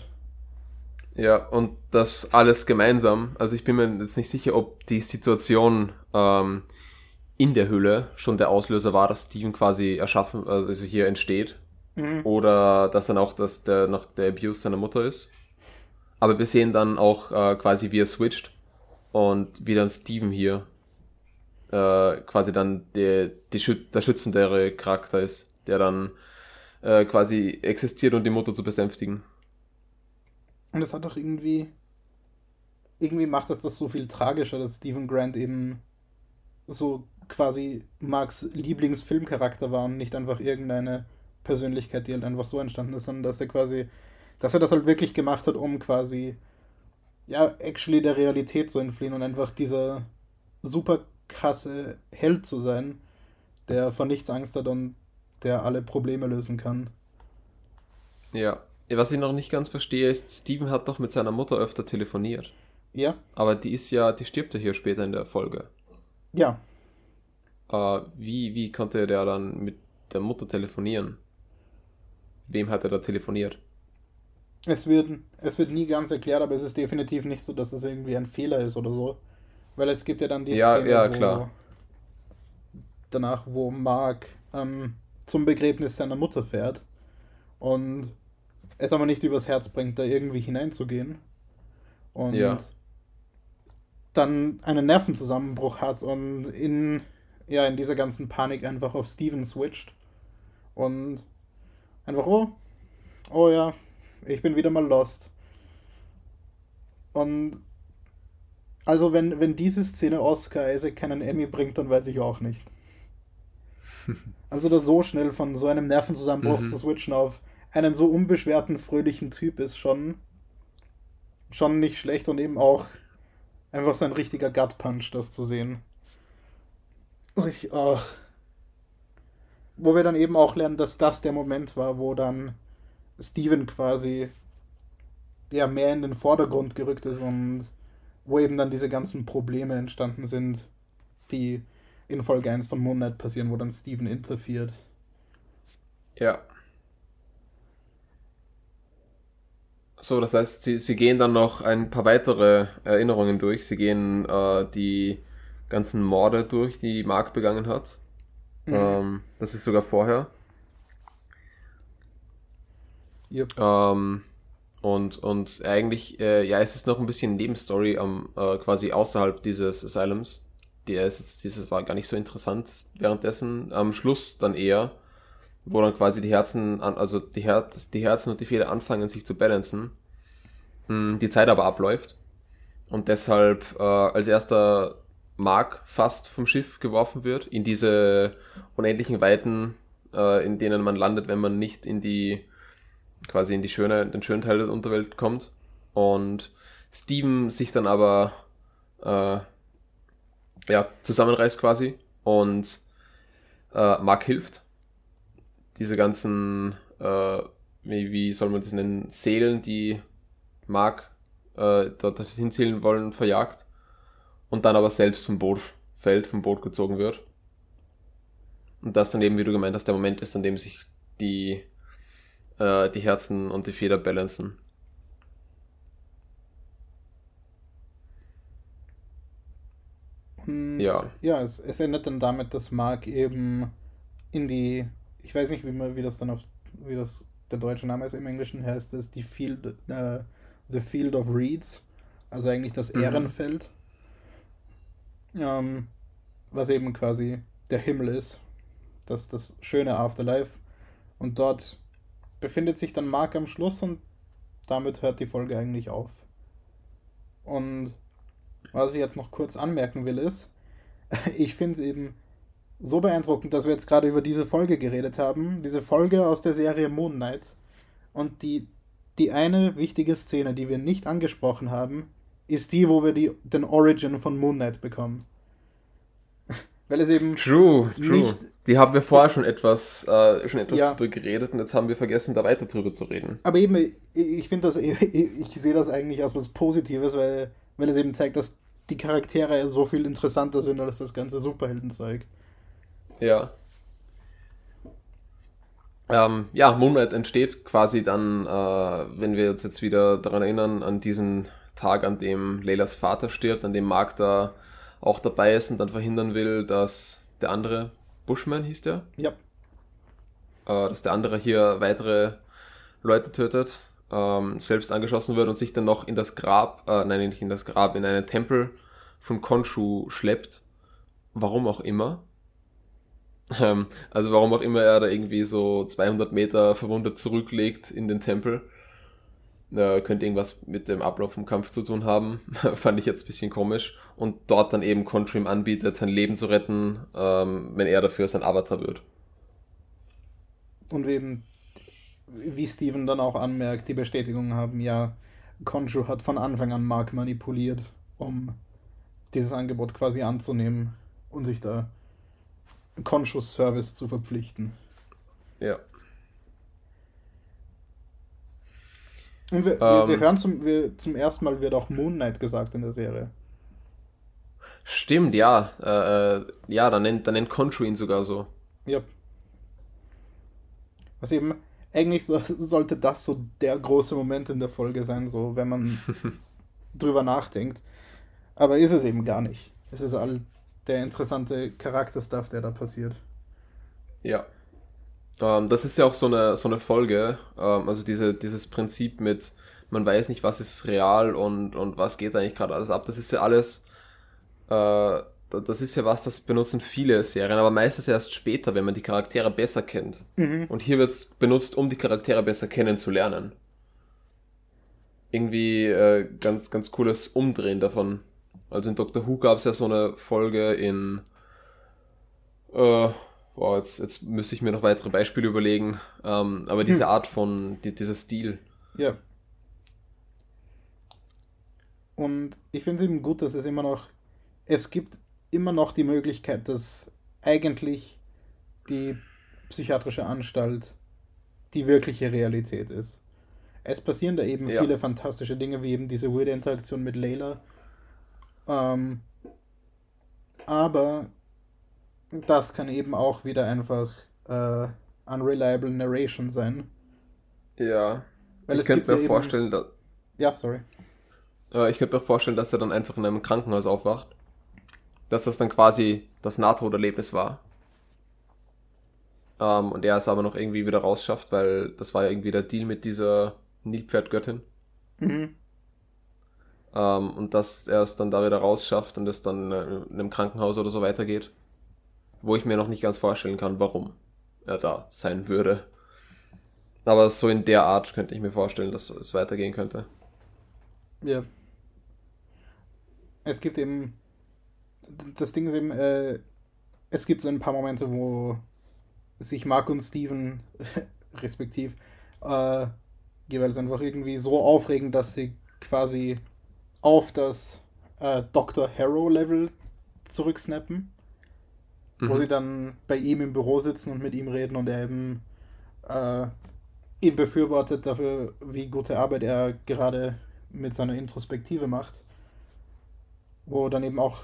Ja, und das alles gemeinsam. Also ich bin mir jetzt nicht sicher, ob die Situation ähm, in der Höhle schon der Auslöser war, dass Steven quasi erschaffen, also hier entsteht. Mhm. Oder dass dann auch dass der noch der Abuse seiner Mutter ist. Aber wir sehen dann auch äh, quasi, wie er switcht und wie dann Steven hier äh, quasi dann der, die der schützendere Charakter ist, der dann äh, quasi existiert, um die Mutter zu besänftigen. Und es hat auch irgendwie. Irgendwie macht das das so viel tragischer, dass Stephen Grant eben so quasi Marks Lieblingsfilmcharakter war und nicht einfach irgendeine Persönlichkeit, die halt einfach so entstanden ist, sondern dass er quasi, dass er das halt wirklich gemacht hat, um quasi, ja, actually der Realität zu entfliehen und einfach dieser super krasse Held zu sein, der vor nichts Angst hat und der alle Probleme lösen kann. Ja. Was ich noch nicht ganz verstehe, ist, Steven hat doch mit seiner Mutter öfter telefoniert. Ja, Aber die ist ja, die stirbt ja hier später in der Folge. ja, Äh, wie, wie konnte der dann mit der Mutter telefonieren? Wem hat er da telefoniert? Es wird, es wird nie ganz erklärt, aber es ist definitiv nicht so, dass es irgendwie ein Fehler ist oder so. Weil es gibt ja dann die Ja, Szene, ja, wo klar. danach, wo Mark ähm, zum Begräbnis seiner Mutter fährt und es aber nicht übers Herz bringt, da irgendwie hineinzugehen. Und Ja. dann einen Nervenzusammenbruch hat und in, ja, in dieser ganzen Panik einfach auf Steven switcht. Und einfach, oh, oh ja, ich bin wieder mal lost. Und also wenn, wenn diese Szene Oscar Isaac keinen Emmy bringt, dann weiß ich auch nicht. [LAUGHS] Also da so schnell von so einem Nervenzusammenbruch mhm. zu switchen auf einen so unbeschwerten, fröhlichen Typ ist schon, schon nicht schlecht und eben auch einfach so ein richtiger Gut-Punch, das zu sehen. Richtig, oh. Wo wir dann eben auch lernen, dass das der Moment war, wo dann Steven quasi ja mehr in den Vordergrund gerückt ist und wo eben dann diese ganzen Probleme entstanden sind, die in Folge 1 von Moon Knight passieren, wo dann Steven interferiert. Ja. So, das heißt, sie, sie gehen dann noch ein paar weitere Erinnerungen durch. Sie gehen äh, die ganzen Morde durch, die Mark begangen hat. Mhm. Ähm, das ist sogar vorher. Yep. Ähm, und, und eigentlich, äh, ja, es ist noch ein bisschen Nebenstory am, äh, quasi außerhalb dieses Asylums. Die ist, dieses war gar nicht so interessant währenddessen. Am Schluss dann eher, wo dann quasi die Herzen, an, also die, Her die Herzen und die Feder anfangen sich zu balancen. Hm, die Zeit aber abläuft. Und deshalb äh, als erster Mark fast vom Schiff geworfen wird, in diese unendlichen Weiten, äh, in denen man landet, wenn man nicht in die quasi in die schöne, den schönen Teil der Unterwelt kommt. Und Steven sich dann aber äh, ja, zusammenreißt quasi und äh, Mark hilft. Diese ganzen, äh, wie, wie soll man das nennen, Seelen, die Mark äh, dort hinzählen wollen, verjagt. Und dann aber selbst vom Boot fällt, vom Boot gezogen wird. Und das dann eben, wie du gemeint hast, der Moment ist, an dem sich die äh, die Herzen und die Feder balancen. Und ja. Ja, es, es endet dann damit, dass Mark eben in die, ich weiß nicht, wie, man, wie das dann auf, wie das der deutsche Name ist im Englischen, heißt es die Field, äh, The Field of Reeds, also eigentlich das mhm. Ehrenfeld, ähm, was eben quasi der Himmel ist, das, das schöne Afterlife. Und dort befindet sich dann Mark am Schluss und damit hört die Folge eigentlich auf. Und was ich jetzt noch kurz anmerken will, ist, [LAUGHS] ich finde es eben so beeindruckend, dass wir jetzt gerade über diese Folge geredet haben. Diese Folge aus der Serie Moon Knight. Und die, die eine wichtige Szene, die wir nicht angesprochen haben, ist die, wo wir die, den Origin von Moon Knight bekommen. Weil es eben true, true. die haben wir vorher schon etwas, äh, schon etwas ja. drüber geredet und jetzt haben wir vergessen, da weiter drüber zu reden. Aber eben, ich, ich finde das, ich, [LAUGHS] ich sehe das eigentlich als was Positives, weil, weil es eben zeigt, dass die Charaktere so viel interessanter sind als das ganze Superheldenzeug. Ja. Ähm, ja, Moonlight entsteht quasi dann, äh, wenn wir uns jetzt wieder daran erinnern, an diesen Tag, an dem Leilas Vater stirbt, an dem Mark da auch dabei ist und dann verhindern will, dass der andere Bushman hieß der. Ja. Äh, dass der andere hier weitere Leute tötet, ähm, selbst angeschossen wird und sich dann noch in das Grab, äh, nein, nicht in das Grab, in einen Tempel von Konshu schleppt. Warum auch immer. [LAUGHS] Ähm, also warum auch immer er da irgendwie so 200 Meter verwundet zurücklegt in den Tempel. Äh, könnte irgendwas mit dem Ablauf vom Kampf zu tun haben. [LAUGHS] Fand ich jetzt ein bisschen komisch. Und dort dann eben Contrim anbietet, sein Leben zu retten, ähm, wenn er dafür sein Avatar wird. Und eben, wie Steven dann auch anmerkt, die Bestätigung haben, ja, Conju hat von Anfang an Mark manipuliert, um dieses Angebot quasi anzunehmen und sich da Conscious Service zu verpflichten. Ja. Und wir, ähm, wir, wir, hören zum, wir, zum ersten Mal wird auch Moon Knight gesagt in der Serie. Stimmt, ja. Äh, äh ja, dann nennt, dann nennt Conchu ihn sogar so. Ja. Was eben, eigentlich so, [LAUGHS] sollte das so der große Moment in der Folge sein, so wenn man [LAUGHS] drüber nachdenkt. Aber ist es eben gar nicht. Es ist all der interessante Charakterstuff, der da passiert. Ja. Ähm, das ist ja auch so eine, so eine Folge, ähm, also diese, dieses Prinzip mit, man weiß nicht, was ist real und, und was geht eigentlich gerade alles ab. Das ist ja alles äh, das ist ja was, das benutzen viele Serien, aber meistens erst später, wenn man die Charaktere besser kennt. Mhm. Und hier wird es benutzt, um die Charaktere besser kennenzulernen. Irgendwie äh, ganz, ganz cooles Umdrehen davon. Also in Doctor Who gab es ja so eine Folge in. Äh, boah, jetzt, jetzt müsste ich mir noch weitere Beispiele überlegen. Ähm, aber diese Hm. Art von, die, dieser Stil. Ja. Und ich finde es eben gut, dass es immer noch, es gibt immer noch die Möglichkeit, dass eigentlich die psychiatrische Anstalt die wirkliche Realität ist. Es passieren da eben Ja. viele fantastische Dinge, wie eben diese weirde Interaktion mit Layla. Ähm, aber das kann eben auch wieder einfach äh, unreliable narration sein. Ja. Weil ich könnte mir ja eben- vorstellen, dass, Ja, sorry. äh, ich könnte mir vorstellen, dass er dann einfach in einem Krankenhaus aufwacht. Dass das dann quasi das Nahtoderlebnis war. Ähm, und er es aber noch irgendwie wieder rausschafft, weil das war ja irgendwie der Deal mit dieser Nilpferdgöttin. Mhm. Ähm, und dass er es dann da wieder rausschafft und es dann äh, in einem Krankenhaus oder so weitergeht. Wo ich mir noch nicht ganz vorstellen kann, warum er da sein würde. Aber so in der Art könnte ich mir vorstellen, dass es weitergehen könnte. Ja. Es gibt eben. Das Ding ist eben, äh, es gibt so ein paar Momente, wo sich Mark und Steven [LAUGHS] respektiv äh, jeweils einfach irgendwie so aufregen, dass sie quasi auf das äh, Dr. Harrow-Level zurücksnappen, wo Mhm. sie dann bei ihm im Büro sitzen und mit ihm reden und er eben äh, ihn befürwortet dafür, wie gute Arbeit er gerade mit seiner Introspektive macht. Wo dann eben auch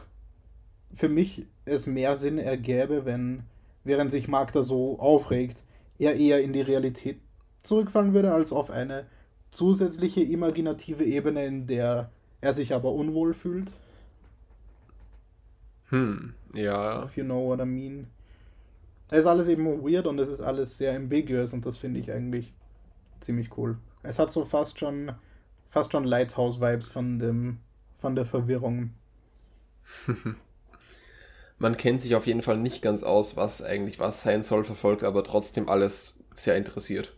für mich es mehr Sinn ergäbe, wenn, während sich Mark da so aufregt, er eher in die Realität zurückfallen würde, als auf eine zusätzliche imaginative Ebene, in der er sich aber unwohl fühlt. Hm, ja. If you know what I mean. Es ist alles eben weird und es ist alles sehr ambiguous und das finde ich eigentlich ziemlich cool. Es hat so fast schon fast schon Lighthouse-Vibes von dem von der Verwirrung. [LAUGHS] Man kennt sich auf jeden Fall nicht ganz aus, was eigentlich was sein soll, verfolgt aber trotzdem alles sehr interessiert.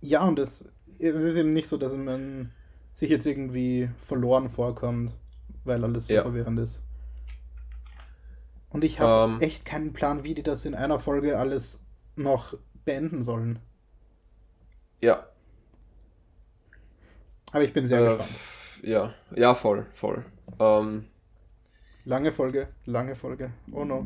Ja, und es, es ist eben nicht so, dass man sich jetzt irgendwie verloren vorkommt, weil alles so Ja. verwirrend ist. Und ich habe Ähm. echt keinen Plan, wie die das in einer Folge alles noch beenden sollen. Ja, Aber ich bin sehr äh, gespannt. ja, ja, voll, voll. Ähm, Lange Folge, lange Folge. Oh no.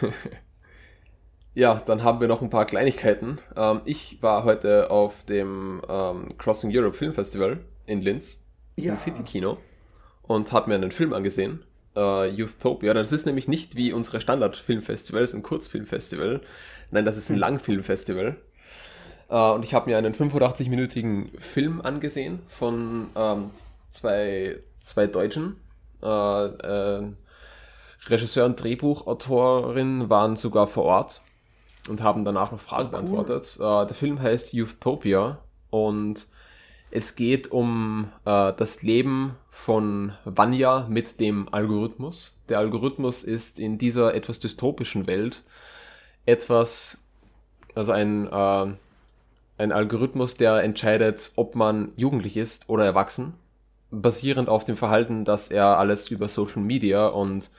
[LAUGHS] ja, dann haben wir noch ein paar Kleinigkeiten. Ähm, ich war heute auf dem ähm, Crossing Europe Film Festival in Linz, Ja. im City Kino, und habe mir einen Film angesehen. Äh, Youthtopia. Das ist nämlich nicht wie unsere Standard-Filmfestivals, ein Kurzfilmfestival. Nein, das ist ein Hm. Langfilmfestival. Äh, und ich habe mir einen 85-minütigen Film angesehen von ähm, zwei, zwei Deutschen. Äh, äh, Regisseur und Drehbuchautorin waren sogar vor Ort und haben danach noch Fragen Cool. beantwortet. Äh, der Film heißt Youthtopia und es geht um äh, das Leben von Vanya mit dem Algorithmus. Der Algorithmus ist in dieser etwas dystopischen Welt etwas, also ein, äh, ein Algorithmus, der entscheidet, ob man jugendlich ist oder erwachsen, basierend auf dem Verhalten, dass er alles über Social Media und,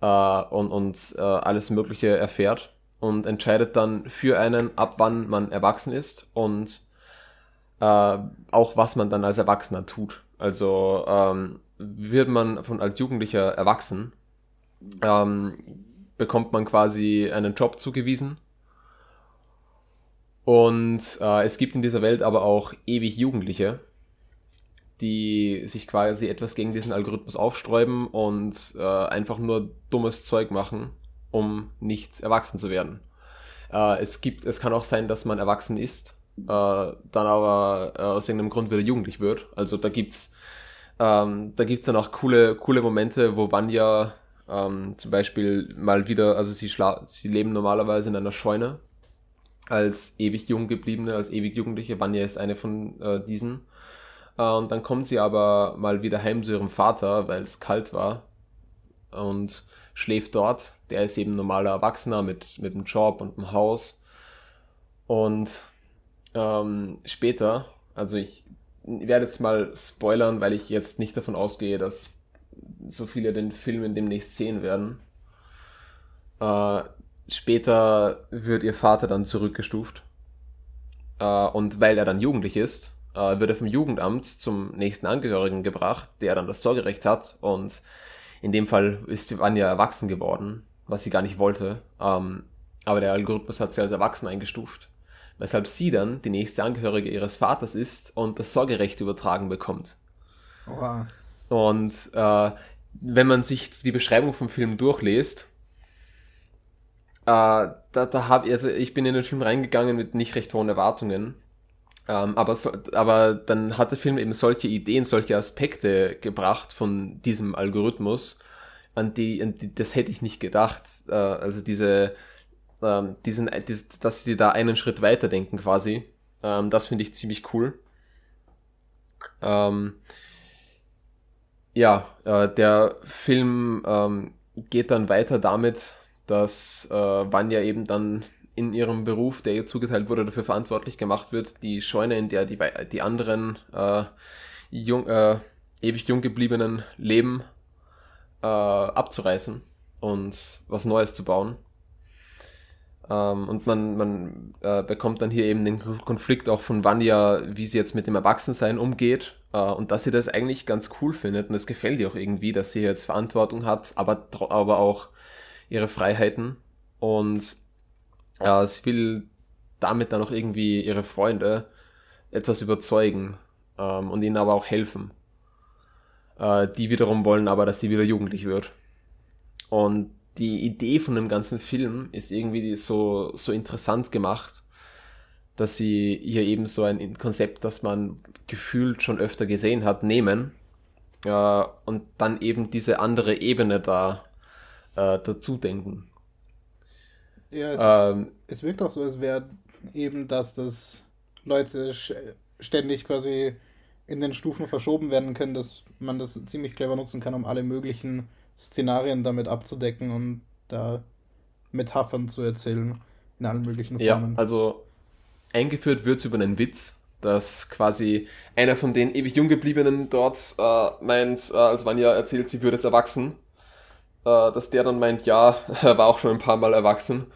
äh, und, und äh, alles Mögliche erfährt und entscheidet dann für einen, ab wann man erwachsen ist und äh, auch was man dann als Erwachsener tut. Also ähm, wird man von als Jugendlicher erwachsen, ähm, bekommt man quasi einen Job zugewiesen. Und äh, es gibt in dieser Welt aber auch ewig Jugendliche, die sich quasi etwas gegen diesen Algorithmus aufsträuben und äh, einfach nur dummes Zeug machen, um nicht erwachsen zu werden. Äh, es gibt, es kann auch sein, dass man erwachsen ist, dann aber äh, aus irgendeinem Grund wieder jugendlich wird. Also da gibt's ähm, da gibt's dann auch coole, coole Momente, wo Vanya ähm, zum Beispiel mal wieder, also sie, schla sie leben normalerweise in einer Scheune als ewig jung gebliebene, als ewig Jugendliche. Vanya ist eine von äh, diesen. Äh, und dann kommt sie aber mal wieder heim zu ihrem Vater, weil es kalt war. und schläft dort. Der ist eben normaler Erwachsener mit, mit einem Job und einem Haus. Und ähm, später, also ich werde jetzt mal spoilern, weil ich jetzt nicht davon ausgehe, dass so viele den Film in demnächst sehen werden. Äh, später wird ihr Vater dann zurückgestuft. Äh, und weil er dann jugendlich ist, äh, wird er vom Jugendamt zum nächsten Angehörigen gebracht, der dann das Sorgerecht hat. Und in dem Fall ist Vanya erwachsen geworden, was sie gar nicht wollte. Ähm, aber der Algorithmus hat sie als erwachsen eingestuft. Weshalb sie dann die nächste Angehörige ihres Vaters ist und das Sorgerecht übertragen bekommt. Wow. Und äh, wenn man sich die Beschreibung vom Film durchliest, äh, da, da habe also ich bin in den Film reingegangen mit nicht recht hohen Erwartungen. Ähm, aber, so, aber dann hat der Film eben solche Ideen, solche Aspekte gebracht von diesem Algorithmus, an die, an die das hätte ich nicht gedacht. Äh, also diese, ähm, diesen, dies, dass sie da einen Schritt weiter denken quasi. Ähm, das finde ich ziemlich cool. Ähm, ja, äh, der Film ähm, geht dann weiter damit, dass äh, Vanya eben dann in ihrem Beruf, der ihr zugeteilt wurde, dafür verantwortlich gemacht wird, die Scheune, in der die, die anderen äh, jung, äh, ewig jung gebliebenen leben, äh, abzureißen und was Neues zu bauen. Ähm, und man, man äh, bekommt dann hier eben den Konflikt auch von Vanya, wie sie jetzt mit dem Erwachsensein umgeht äh, und dass sie das eigentlich ganz cool findet und es gefällt ihr auch irgendwie, dass sie jetzt Verantwortung hat, aber, aber auch ihre Freiheiten und äh, sie will damit dann auch irgendwie ihre Freunde etwas überzeugen ähm, und ihnen aber auch helfen. Äh, die wiederum wollen aber, dass sie wieder jugendlich wird. Und die Idee von dem ganzen Film ist irgendwie so, so interessant gemacht, dass sie hier eben so ein Konzept, das man gefühlt schon öfter gesehen hat, nehmen äh, und dann eben diese andere Ebene da äh, dazu denken. Ja, es, ähm, es wirkt auch so, als wäre eben, dass das Leute ständig quasi in den Stufen verschoben werden können, dass man das ziemlich clever nutzen kann, um alle möglichen Szenarien damit abzudecken und da Metaphern zu erzählen in allen möglichen Formen. Ja, also eingeführt wird es über einen Witz, dass quasi einer von den ewig jung gebliebenen dort äh, meint, äh, als Vanya erzählt, sie würde es erwachsen, äh, dass der dann meint, ja, [LAUGHS] er war auch schon ein paar Mal erwachsen.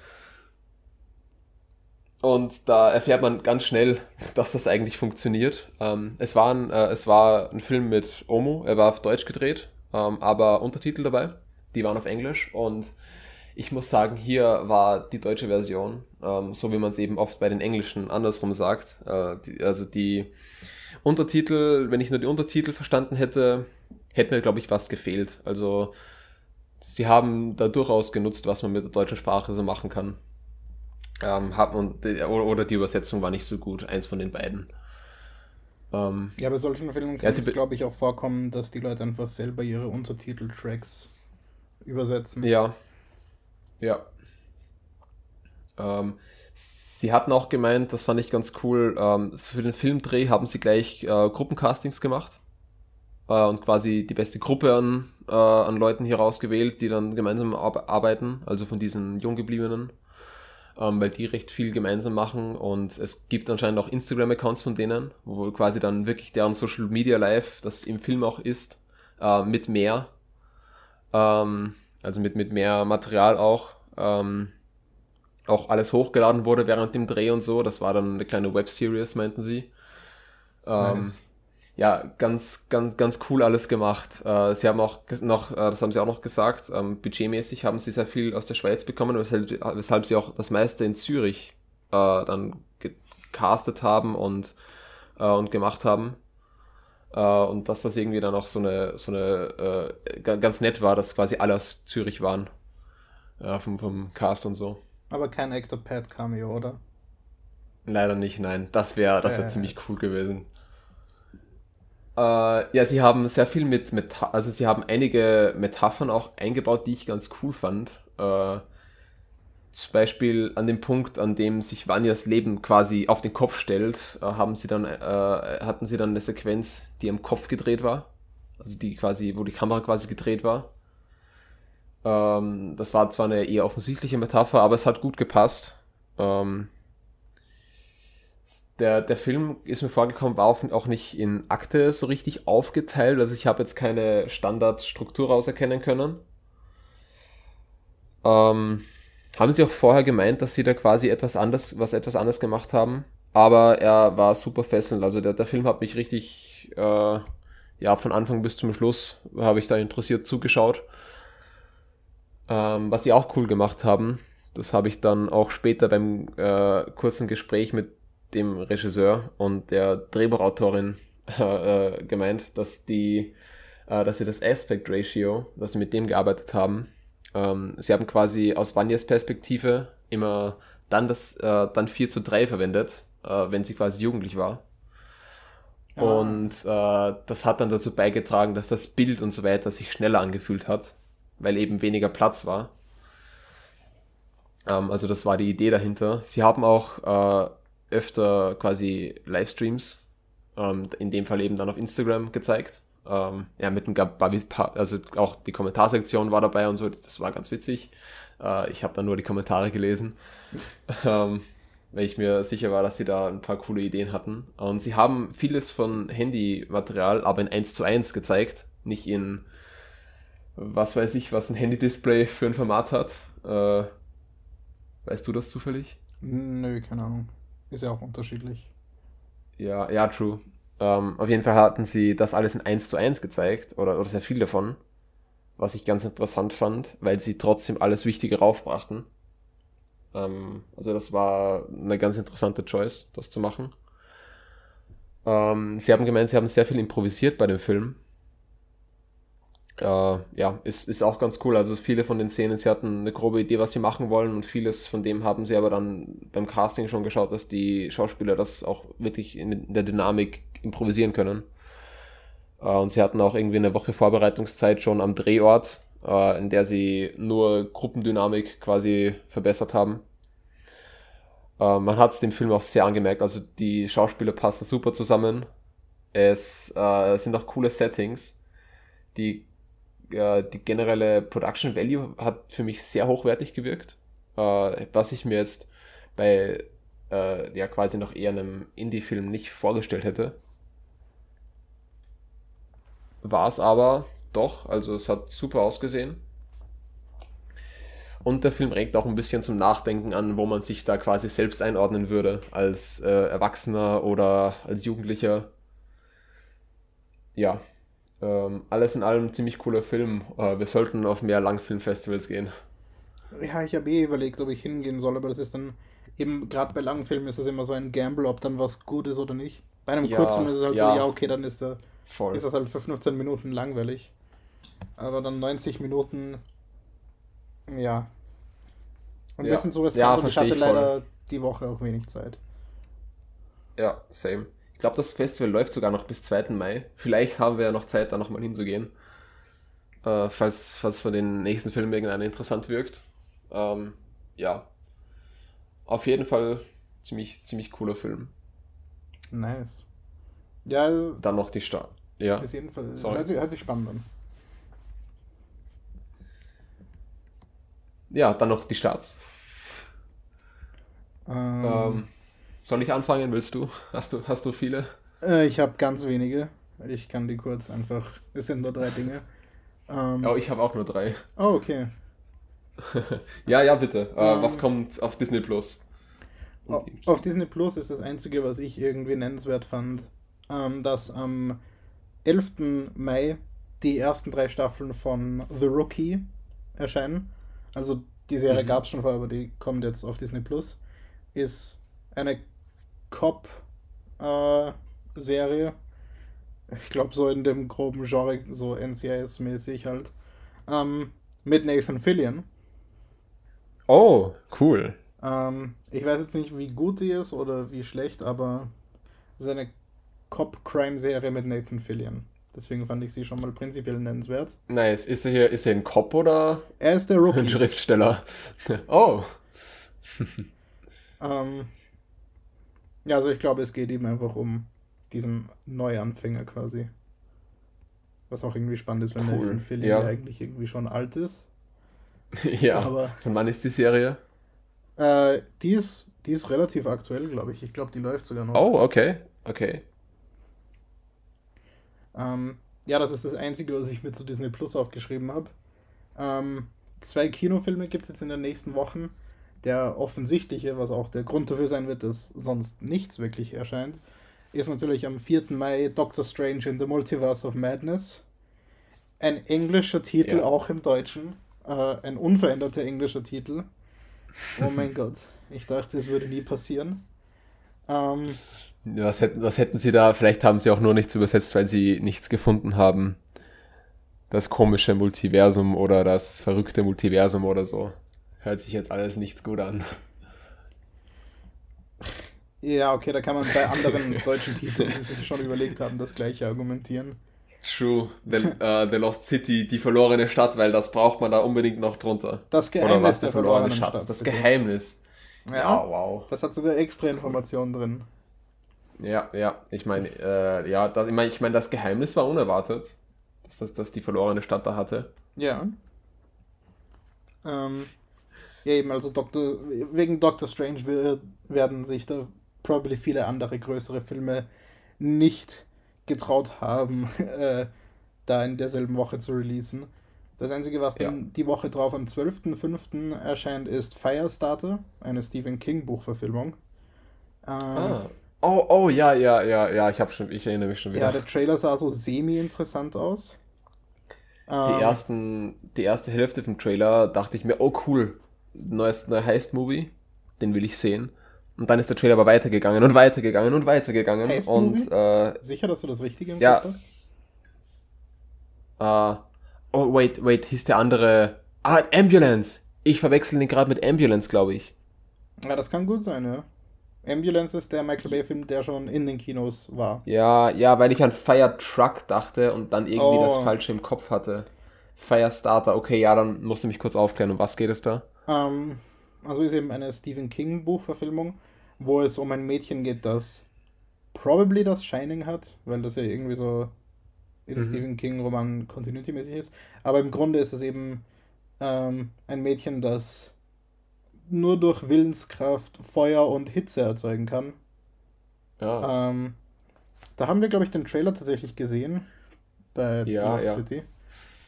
Und da erfährt man ganz schnell, dass das eigentlich funktioniert. Ähm, es, war ein, äh, es war ein Film mit Omo, er war auf Deutsch gedreht, ähm, aber Untertitel dabei. Die waren auf Englisch und ich muss sagen, hier war die deutsche Version, ähm, so wie man es eben oft bei den Englischen andersrum sagt. Äh, die, also die Untertitel, wenn ich nur die Untertitel verstanden hätte, hätte mir, glaube ich, was gefehlt. Also sie haben da durchaus genutzt, was man mit der deutschen Sprache so machen kann. Ähm, hat man, oder die Übersetzung war nicht so gut, eins von den beiden. Ähm, ja, bei solchen Filmen kann ja, es, glaube ich, auch vorkommen, dass die Leute einfach selber ihre Untertiteltracks übersetzen. Ja. Ja. Ähm, sie hatten auch gemeint, das fand ich ganz cool, ähm, für den Filmdreh haben sie gleich äh, Gruppencastings gemacht äh, und quasi die beste Gruppe an, äh, an Leuten hier rausgewählt, die dann gemeinsam arbeiten, also von diesen Junggebliebenen, ähm, weil die recht viel gemeinsam machen und es gibt anscheinend auch Instagram-Accounts von denen, wo quasi dann wirklich deren Social Media Live, das im Film auch ist, äh, mit mehr, ähm, also mit, mit mehr Material auch, ähm, auch alles hochgeladen wurde während dem Dreh und so. Das war dann eine kleine Webseries, meinten sie. Ähm, nice ja, ganz, ganz, ganz cool alles gemacht. Äh, sie haben auch noch, äh, das haben sie auch noch gesagt, ähm, budgetmäßig haben sie sehr viel aus der Schweiz bekommen, weshalb, weshalb sie auch das meiste in Zürich äh, dann gecastet haben und, äh, und gemacht haben. Äh, und dass das irgendwie dann auch so eine, so eine äh, ganz nett war, dass quasi alle aus Zürich waren. vom, vom Cast und so. Aber kein Actor Pad Cameo, oder? Leider nicht, nein. Das wäre das wär ziemlich cool gewesen. Äh, ja, sie haben sehr viel mit, Meta also sie haben einige Metaphern auch eingebaut, die ich ganz cool fand. Äh, zum Beispiel an dem Punkt, an dem sich Vanyas Leben quasi auf den Kopf stellt, äh, haben sie dann, äh, hatten sie dann eine Sequenz, die am Kopf gedreht war. Also die quasi, wo die Kamera quasi gedreht war. Ähm, das war zwar eine eher offensichtliche Metapher, aber es hat gut gepasst. Ähm, der, der Film ist mir vorgekommen, war auch nicht in Akte so richtig aufgeteilt. Also ich habe jetzt keine Standardstruktur rauserkennen können. Ähm, haben sie auch vorher gemeint, dass sie da quasi etwas anders, was etwas anders gemacht haben. Aber er war super fesselnd. Also der, der Film hat mich richtig, äh, ja, von Anfang bis zum Schluss habe ich da interessiert zugeschaut. Ähm, was sie auch cool gemacht haben, das habe ich dann auch später beim äh, kurzen Gespräch mit dem Regisseur und der Drehbuchautorin [LAUGHS] äh, äh, gemeint, dass die, äh, dass sie das Aspect Ratio, dass sie mit dem gearbeitet haben, ähm, sie haben quasi aus Vanyas Perspektive immer dann das äh, dann 4 zu 3 verwendet, äh, wenn sie quasi jugendlich war. Ah. Und äh, das hat dann dazu beigetragen, dass das Bild und so weiter sich schneller angefühlt hat, weil eben weniger Platz war. Ähm, also das war die Idee dahinter. Sie haben auch äh, öfter quasi Livestreams, ähm, in dem Fall eben dann auf Instagram gezeigt. Ähm, ja, mit einem also auch die Kommentarsektion war dabei und so, das war ganz witzig. Äh, ich habe dann nur die Kommentare gelesen, [LAUGHS] ähm, weil ich mir sicher war, dass sie da ein paar coole Ideen hatten. Und sie haben vieles von Handymaterial, aber in 1 zu 1 gezeigt, nicht in was weiß ich, was ein Handy-Display für ein Format hat. Äh, weißt du das zufällig? Nö, keine Ahnung. Ist ja auch unterschiedlich. Ja, ja, true. Ähm, auf jeden Fall hatten sie das alles in 1 zu 1 gezeigt, oder, oder sehr viel davon, was ich ganz interessant fand, weil sie trotzdem alles Wichtige raufbrachten. Ähm, also das war eine ganz interessante Choice, das zu machen. Ähm, sie haben gemeint, sie haben sehr viel improvisiert bei dem Film. Äh, ja, ist, ist auch ganz cool. Also viele von den Szenen, sie hatten eine grobe Idee, was sie machen wollen und vieles von dem haben sie aber dann beim Casting schon geschaut, dass die Schauspieler das auch wirklich in der Dynamik improvisieren können. Äh, und sie hatten auch irgendwie eine Woche Vorbereitungszeit schon am Drehort, äh, in der sie nur Gruppendynamik quasi verbessert haben. Äh, man hat es dem Film auch sehr angemerkt, also die Schauspieler passen super zusammen. Es äh, sind auch coole Settings. Die, äh, die generelle Production Value hat für mich sehr hochwertig gewirkt. Äh, was ich mir jetzt bei äh, ja quasi noch eher einem Indie-Film nicht vorgestellt hätte war es aber doch. Also es hat super ausgesehen. Und der Film regt auch ein bisschen zum Nachdenken an, wo man sich da quasi selbst einordnen würde, als äh, Erwachsener oder als Jugendlicher. Ja, ähm, alles in allem ziemlich cooler Film. Äh, wir sollten auf mehr Langfilmfestivals gehen. Ja, ich habe eh überlegt, ob ich hingehen soll, aber das ist dann eben, gerade bei langen Filmen ist das immer so ein Gamble, ob dann was gut ist oder nicht. Bei einem ja, Kurzfilm ist es halt ja. so, ja, okay, dann ist der Voll. ist das halt für 15 Minuten langweilig. Aber dann 90 Minuten, ja. Ein ja. bisschen so riskant ja, und ich hatte leider voll. die Woche auch wenig Zeit. Ja, same. Ich glaube, das Festival läuft sogar noch bis 2. Mai. Vielleicht haben wir ja noch Zeit, da nochmal hinzugehen. Äh, falls, falls von den nächsten Filmen irgendeiner interessant wirkt. Ähm, ja. Auf jeden Fall ziemlich, ziemlich cooler Film. Nice. Ja. Dann noch die Stadt. Ja. Auf jeden Fall. Sorry. Hört, sich, hört sich spannend an. Ja, dann noch die Starts. Ähm, ähm, soll ich anfangen? Willst du? Hast du, hast du viele? Äh, ich habe ganz wenige. Ich kann die kurz einfach. Es sind nur drei Dinge. Ähm, oh, ich habe auch nur drei. Oh, okay. [LAUGHS] ja, ja, bitte. Äh, was kommt auf Disney Plus? Auf Disney Plus ist das einzige, was ich irgendwie nennenswert fand, ähm, dass am 11. Mai die ersten drei Staffeln von The Rookie erscheinen. Also die Serie mhm. gab es schon vorher, aber die kommt jetzt auf Disney Plus. Ist eine Cop-Serie. Äh, ich glaube, so in dem groben Genre, so NCIS-mäßig halt. Ähm, mit Nathan Fillion. Oh, cool. Ähm, ich weiß jetzt nicht, wie gut die ist oder wie schlecht, aber es ist eine Cop-Crime-Serie mit Nathan Fillion. Deswegen fand ich sie schon mal prinzipiell nennenswert. Nice. Ist er hier, ist er ein Cop oder? Er ist der Rookie. [LAUGHS] Ein Schriftsteller. [LAUGHS] oh. ähm, ja, also ich glaube, es geht eben einfach um diesen Neuanfänger quasi. Was auch irgendwie spannend ist, wenn cool. Nathan Fillion ja. eigentlich irgendwie schon alt ist. [LAUGHS] ja. Aber, von wann ist die Serie? Äh, die, ist, die ist relativ aktuell, glaube ich. Ich glaube, die läuft sogar noch. Oh, okay. Okay. Ähm, ja, das ist das Einzige, was ich mir zu Disney Plus aufgeschrieben habe. Ähm, zwei Kinofilme gibt es jetzt in den nächsten Wochen. Der offensichtliche, was auch der Grund dafür sein wird, dass sonst nichts wirklich erscheint, ist natürlich am 4. Mai Doctor Strange in the Multiverse of Madness. Ein englischer Titel, ja. auch im Deutschen. Äh, ein unveränderter englischer Titel. Oh [LAUGHS] mein Gott. Ich dachte, es würde nie passieren. Ähm, was, hätten, was hätten sie da? Vielleicht haben sie auch nur nichts übersetzt, weil sie nichts gefunden haben. Das komische Multiversum oder das verrückte Multiversum oder so. Hört sich jetzt alles nichts gut an. Ja, okay, da kann man bei anderen [LAUGHS] deutschen Titeln, die sich schon überlegt haben, das gleiche argumentieren. True, The, uh, The Lost City, die verlorene Stadt, weil das braucht man da unbedingt noch drunter. Das Geheimnis Oder was der, der verlorene Schatz, Stadt, das Geheimnis. Ja, ja, wow. Das hat sogar extra Informationen drin. Ja, ja, ich meine, äh, ja, das, ich meine, ich mein, das Geheimnis war unerwartet, dass das dass die verlorene Stadt da hatte. Ja. Ähm, ja, eben, also Doctor, wegen Doctor Strange wird, werden sich da probably viele andere größere Filme nicht getraut haben, [LAUGHS] äh, da in derselben Woche zu releasen. Das Einzige, was ja. dann die Woche drauf am 12.05. erscheint, ist Firestarter, eine Stephen King Buchverfilmung. Ähm, ah. Oh, oh, ja, ja, ja, ja, ich, hab schon, ich erinnere mich schon wieder. Ja, der Trailer sah so semi-interessant aus. Die, ähm, ersten, die erste Hälfte vom Trailer dachte ich mir, oh cool, neues Heist-Movie, den will ich sehen. Und dann ist der Trailer aber weitergegangen und weitergegangen und weitergegangen. Heist und, äh, Sicher, dass du das Richtige im ja, hast? Äh, oh, wait, wait, hieß der andere. Ah, Ambulance! Ich verwechsel den gerade mit Ambulance, glaube ich. Ja, das kann gut sein, ja. Ambulance ist der Michael Bay-Film, der schon in den Kinos war. Ja, ja, weil ich an Fire Truck dachte und dann irgendwie oh. das Falsche im Kopf hatte. Firestarter, okay, ja, dann musst du mich kurz aufklären, um was geht es da? Ähm, also ist eben eine Stephen King Buchverfilmung, wo es um ein Mädchen geht, das probably das Shining hat, weil das ja irgendwie so in mhm. Stephen King Roman continuity-mäßig ist. Aber im Grunde ist es eben ähm, ein Mädchen, das nur durch Willenskraft Feuer und Hitze erzeugen kann. Ja. Ähm, da haben wir, glaube ich, den Trailer tatsächlich gesehen bei ja, ja. City.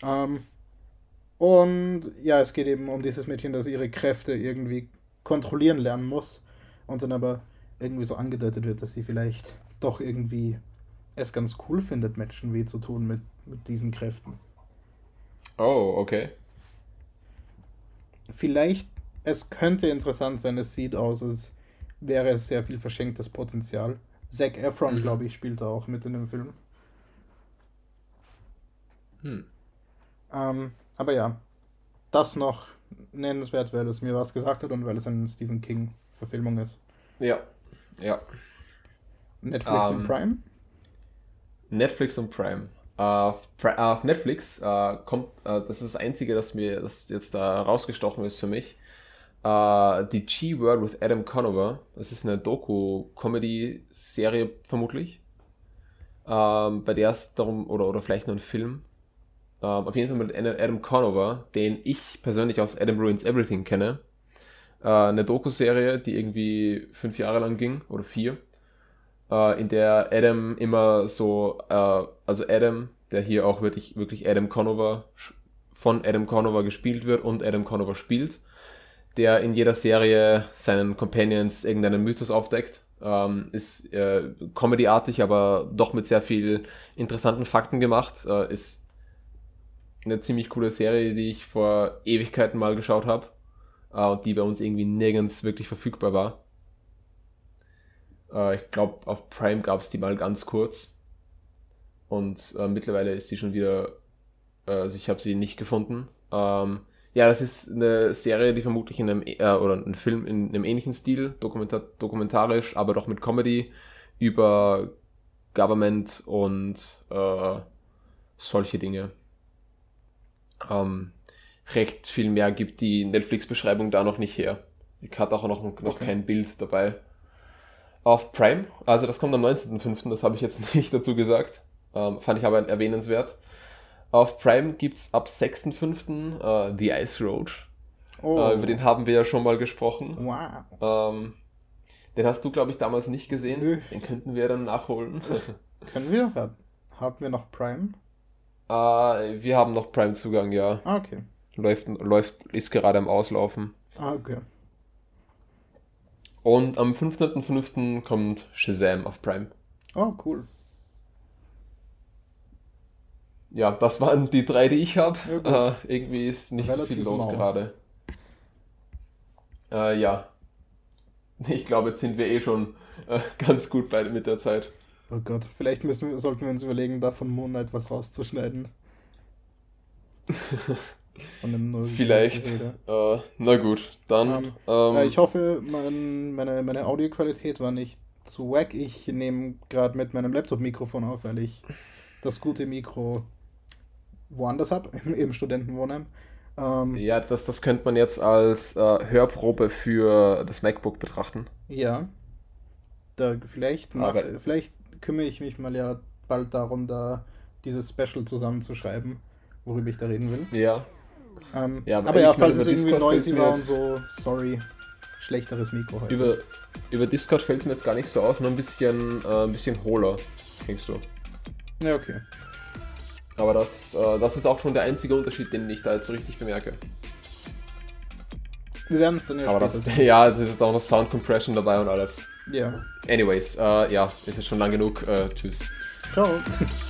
Ähm, und ja, es geht eben um dieses Mädchen, das ihre Kräfte irgendwie kontrollieren lernen muss und dann aber irgendwie so angedeutet wird, dass sie vielleicht doch irgendwie es ganz cool findet, Menschen weh zu tun mit, mit diesen Kräften. Oh, okay. Vielleicht es könnte interessant sein, es sieht aus, als wäre es sehr viel verschenktes Potenzial. Zac Efron, mhm. glaube ich, spielt da auch mit in dem Film. Hm. Ähm, aber ja, das noch nennenswert, weil es mir was gesagt hat und weil es eine Stephen King-Verfilmung ist. Ja, ja. Netflix um, und ähm, Prime? Netflix und Prime. Uh, auf Netflix uh, kommt, uh, das ist das Einzige, das mir das jetzt da rausgestochen ist für mich, Uh, die G-Word with Adam Conover. Das ist eine Doku-Comedy-Serie vermutlich. Um, bei der es darum, oder, oder vielleicht nur ein Film. Um, auf jeden Fall mit Adam Conover, den ich persönlich aus Adam Ruins Everything kenne. Uh, eine Doku-Serie, die irgendwie fünf Jahre lang ging, oder vier. in der Adam immer so, also Adam, der hier auch wirklich, wirklich Adam Conover, von Adam Conover gespielt wird und Adam Conover spielt der in jeder Serie seinen Companions irgendeinen Mythos aufdeckt. Ähm, ist äh, comedyartig, aber doch mit sehr viel interessanten Fakten gemacht. Äh, ist eine ziemlich coole Serie, die ich vor Ewigkeiten mal geschaut habe äh, und die bei uns irgendwie nirgends wirklich verfügbar war. Äh, ich glaube, auf Prime gab es die mal ganz kurz. Und äh, mittlerweile ist sie schon wieder, also ich habe sie nicht gefunden. Ähm, ja, das ist eine Serie, die vermutlich in einem, äh, oder ein Film in einem ähnlichen Stil, dokumentar dokumentarisch, aber doch mit Comedy über Government und äh, solche Dinge. Ähm, recht viel mehr gibt die Netflix-Beschreibung da noch nicht her. Ich hatte auch noch, noch okay. kein Bild dabei. Auf Prime, also das kommt am 19.05., das habe ich jetzt [LAUGHS] nicht dazu gesagt. Ähm, fand ich aber erwähnenswert. Auf Prime gibt es ab 6.5. Uh, äh, The Ice Road. Oh. Äh, über den haben wir ja schon mal gesprochen. Wow. Ähm, den hast du, glaube ich, damals nicht gesehen. Nö. Den könnten wir dann nachholen. [LAUGHS] Können wir? Ja. Haben wir noch Prime? Äh, wir haben noch Prime-Zugang, ja. Ah, okay. Läuft, läuft, ist gerade am Auslaufen. Ah, okay. Und am 15.05. kommt Shazam auf Prime. Oh, cool. Ja, das waren die drei, die ich habe. Ja, äh, irgendwie ist nicht so Relativ viel los mau. gerade. Äh, ja. Ich glaube, jetzt sind wir eh schon äh, [LAUGHS] ganz gut bei, mit der Zeit. Oh Gott. Vielleicht müssen wir, sollten wir uns überlegen, da von Moon Knight was rauszuschneiden. [LAUGHS] Von dem neuen Vielleicht. Äh, na gut, dann. Ähm, ähm, Äh, ich hoffe, mein, meine, meine Audioqualität war nicht zu wack. Ich nehme gerade mit meinem Laptop-Mikrofon auf, weil ich das gute Mikro woanders habe, [LAUGHS] im Studentenwohnheim. Ähm, ja. ja, das, das könnte man jetzt als äh, Hörprobe für das MacBook betrachten. Da vielleicht, mach, vielleicht kümmere ich mich mal ja bald darum, da dieses Special zusammenzuschreiben, worüber ich da reden will. Ja. Ähm, Ja, aber aber ja, falls es irgendwie noisy fällt's mir war und so, sorry, schlechteres Mikro heute. Über, über Discord fällt es mir jetzt gar nicht so aus, nur ein bisschen, äh, ein bisschen hohler, klingst du. Ja, okay. Aber das, äh, das ist auch schon der einzige Unterschied, den ich da jetzt so richtig bemerke. Wir werden es dann ja Aber das, [LAUGHS] ja, es ist auch noch Sound Compression dabei und alles. Ja. Anyways, äh, ja, ist jetzt schon lang genug. Äh, tschüss. Ciao. [LAUGHS]